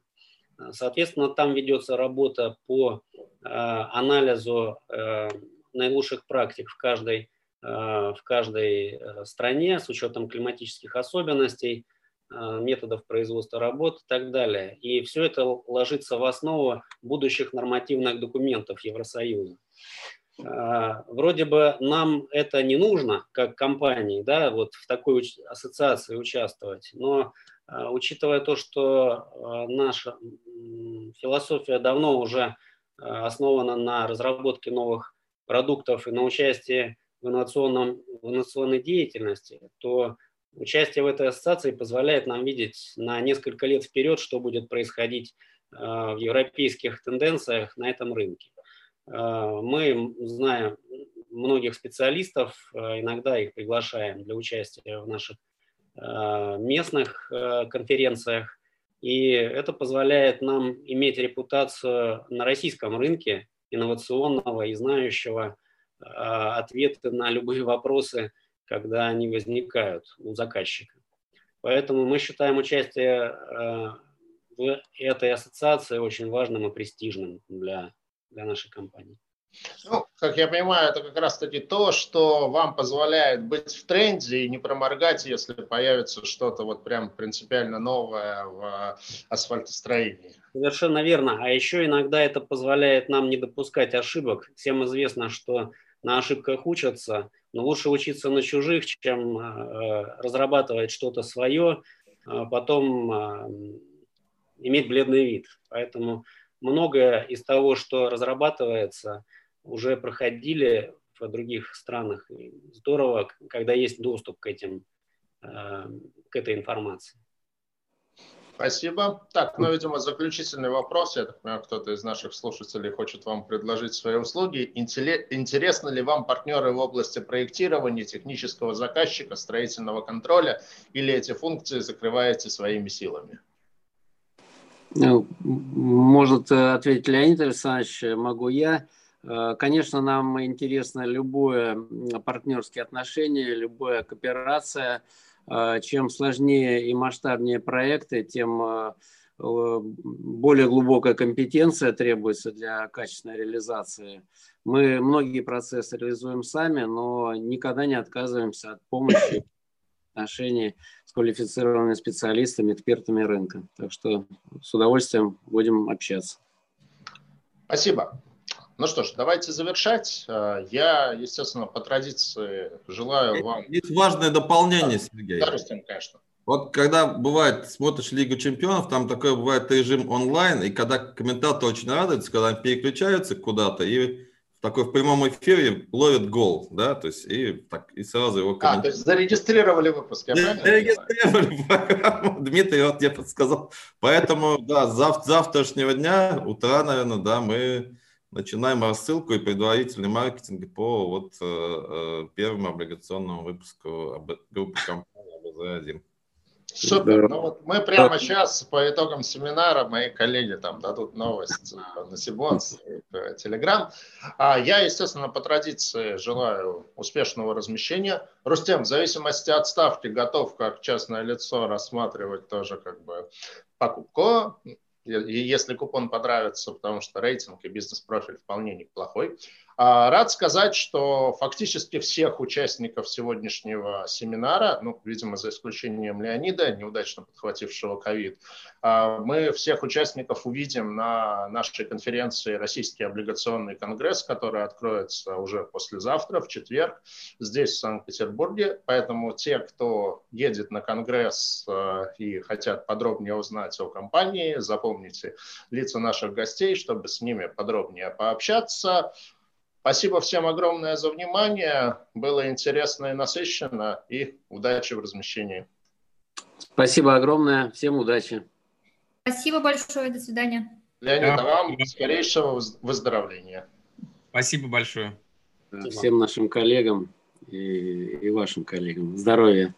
Соответственно, там ведется работа по анализу наилучших практик в каждой Э, в каждой э, стране с учетом климатических особенностей, э, методов производства работ и так далее. И все это ложится в основу будущих нормативных документов Евросоюза. Вроде бы нам это не нужно, как компании, да, вот в такой ассоциации участвовать, но учитывая то, что наша философия давно уже основана на разработке новых продуктов и на участии в, инновационном, в инновационной деятельности, то участие в этой ассоциации позволяет нам видеть на несколько лет вперед, что будет происходить э, в европейских тенденциях на этом рынке. Э, мы знаем многих специалистов, э, иногда их приглашаем для участия в наших местных конференциях, и это позволяет нам иметь репутацию на российском рынке инновационного и знающего ответы на любые вопросы, когда они возникают у заказчика. Поэтому мы считаем участие а, в этой ассоциации очень важным и престижным для, для нашей компании. Ну, как я понимаю, это как раз-таки то, что вам позволяет быть в тренде и не проморгать, если появится что-то вот прям принципиально новое в асфальтостроении. Совершенно верно. А еще иногда это позволяет нам не допускать ошибок. Всем известно, что на ошибках учатся, но лучше учиться на чужих, чем э, разрабатывать что-то свое, а потом а, иметь бледный вид. Поэтому многое из того, что разрабатывается, уже проходили в других странах. Здорово, когда есть доступ к, этим, э, к этой информации. Спасибо. Так, ну, видимо, заключительный вопрос. Я так понимаю, кто-то из наших слушателей хочет вам предложить свои услуги. Интересны ли вам партнеры в области проектирования, технического заказчика, строительного контроля, или эти функции закрываете своими силами? Ну, может ответить Леонид Александрович, могу я. Э, конечно, нам интересно любое партнерские отношения, любая кооперация – чем сложнее и масштабнее проекты, тем а, более глубокая компетенция требуется для качественной реализации. Мы многие процессы реализуем сами, но никогда не отказываемся от помощи отношений с квалифицированными специалистами, экспертами рынка. Так что с удовольствием будем общаться. Спасибо. Ну что ж, давайте завершать. Э, я, естественно, по традиции желаю вам... Есть важное дополнение, Сергей. Да, Рустем, конечно. Вот когда бывает, смотришь Лигу чемпионов, там такой бывает режим онлайн, и когда комментаторы очень радуются, когда они переключаются куда-то, и в такой в прямом эфире ловят гол, да, то есть и, так, и сразу его. А, то есть зарегистрировали выпуск, я Зарегистрировали программу, Дмитрий вот я подсказал. Поэтому, да, зав завтрашнего дня, утра, наверное, да, мы начинаем рассылку и предварительный маркетинг по вот э, э первому облигационному выпуску группы компании АБЗ-1. Супер. Ну вот мы прямо сейчас по итогам семинара, мои коллеги там дадут новость на Сибонс, Телеграм. А я, естественно, по традиции желаю успешного размещения. Рустем, в зависимости от ставки, готов как частное лицо рассматривать тоже как бы покупку если купон понравится, потому что рейтинг и бизнес-профиль вполне неплохой. А, рад сказать, что фактически всех участников сегодняшнего семинара, ну, видимо, за исключением Леонида, неудачно подхватившего ковид, а, мы всех участников увидим на нашей конференции «Российский облигационный конгресс», которая откроется уже послезавтра, в четверг, здесь, в Санкт-Петербурге. Поэтому те, кто едет на конгресс а, и хотят подробнее узнать о компании, запомните лица наших гостей, чтобы с ними подробнее пообщаться. Спасибо всем огромное за внимание. Было интересно и насыщенно. И удачи в размещении. Спасибо огромное. Всем удачи. Спасибо большое. До свидания. Леонид, да. вам скорейшего выздоровления. Спасибо большое. Всем нашим коллегам и, и вашим коллегам. Здоровья.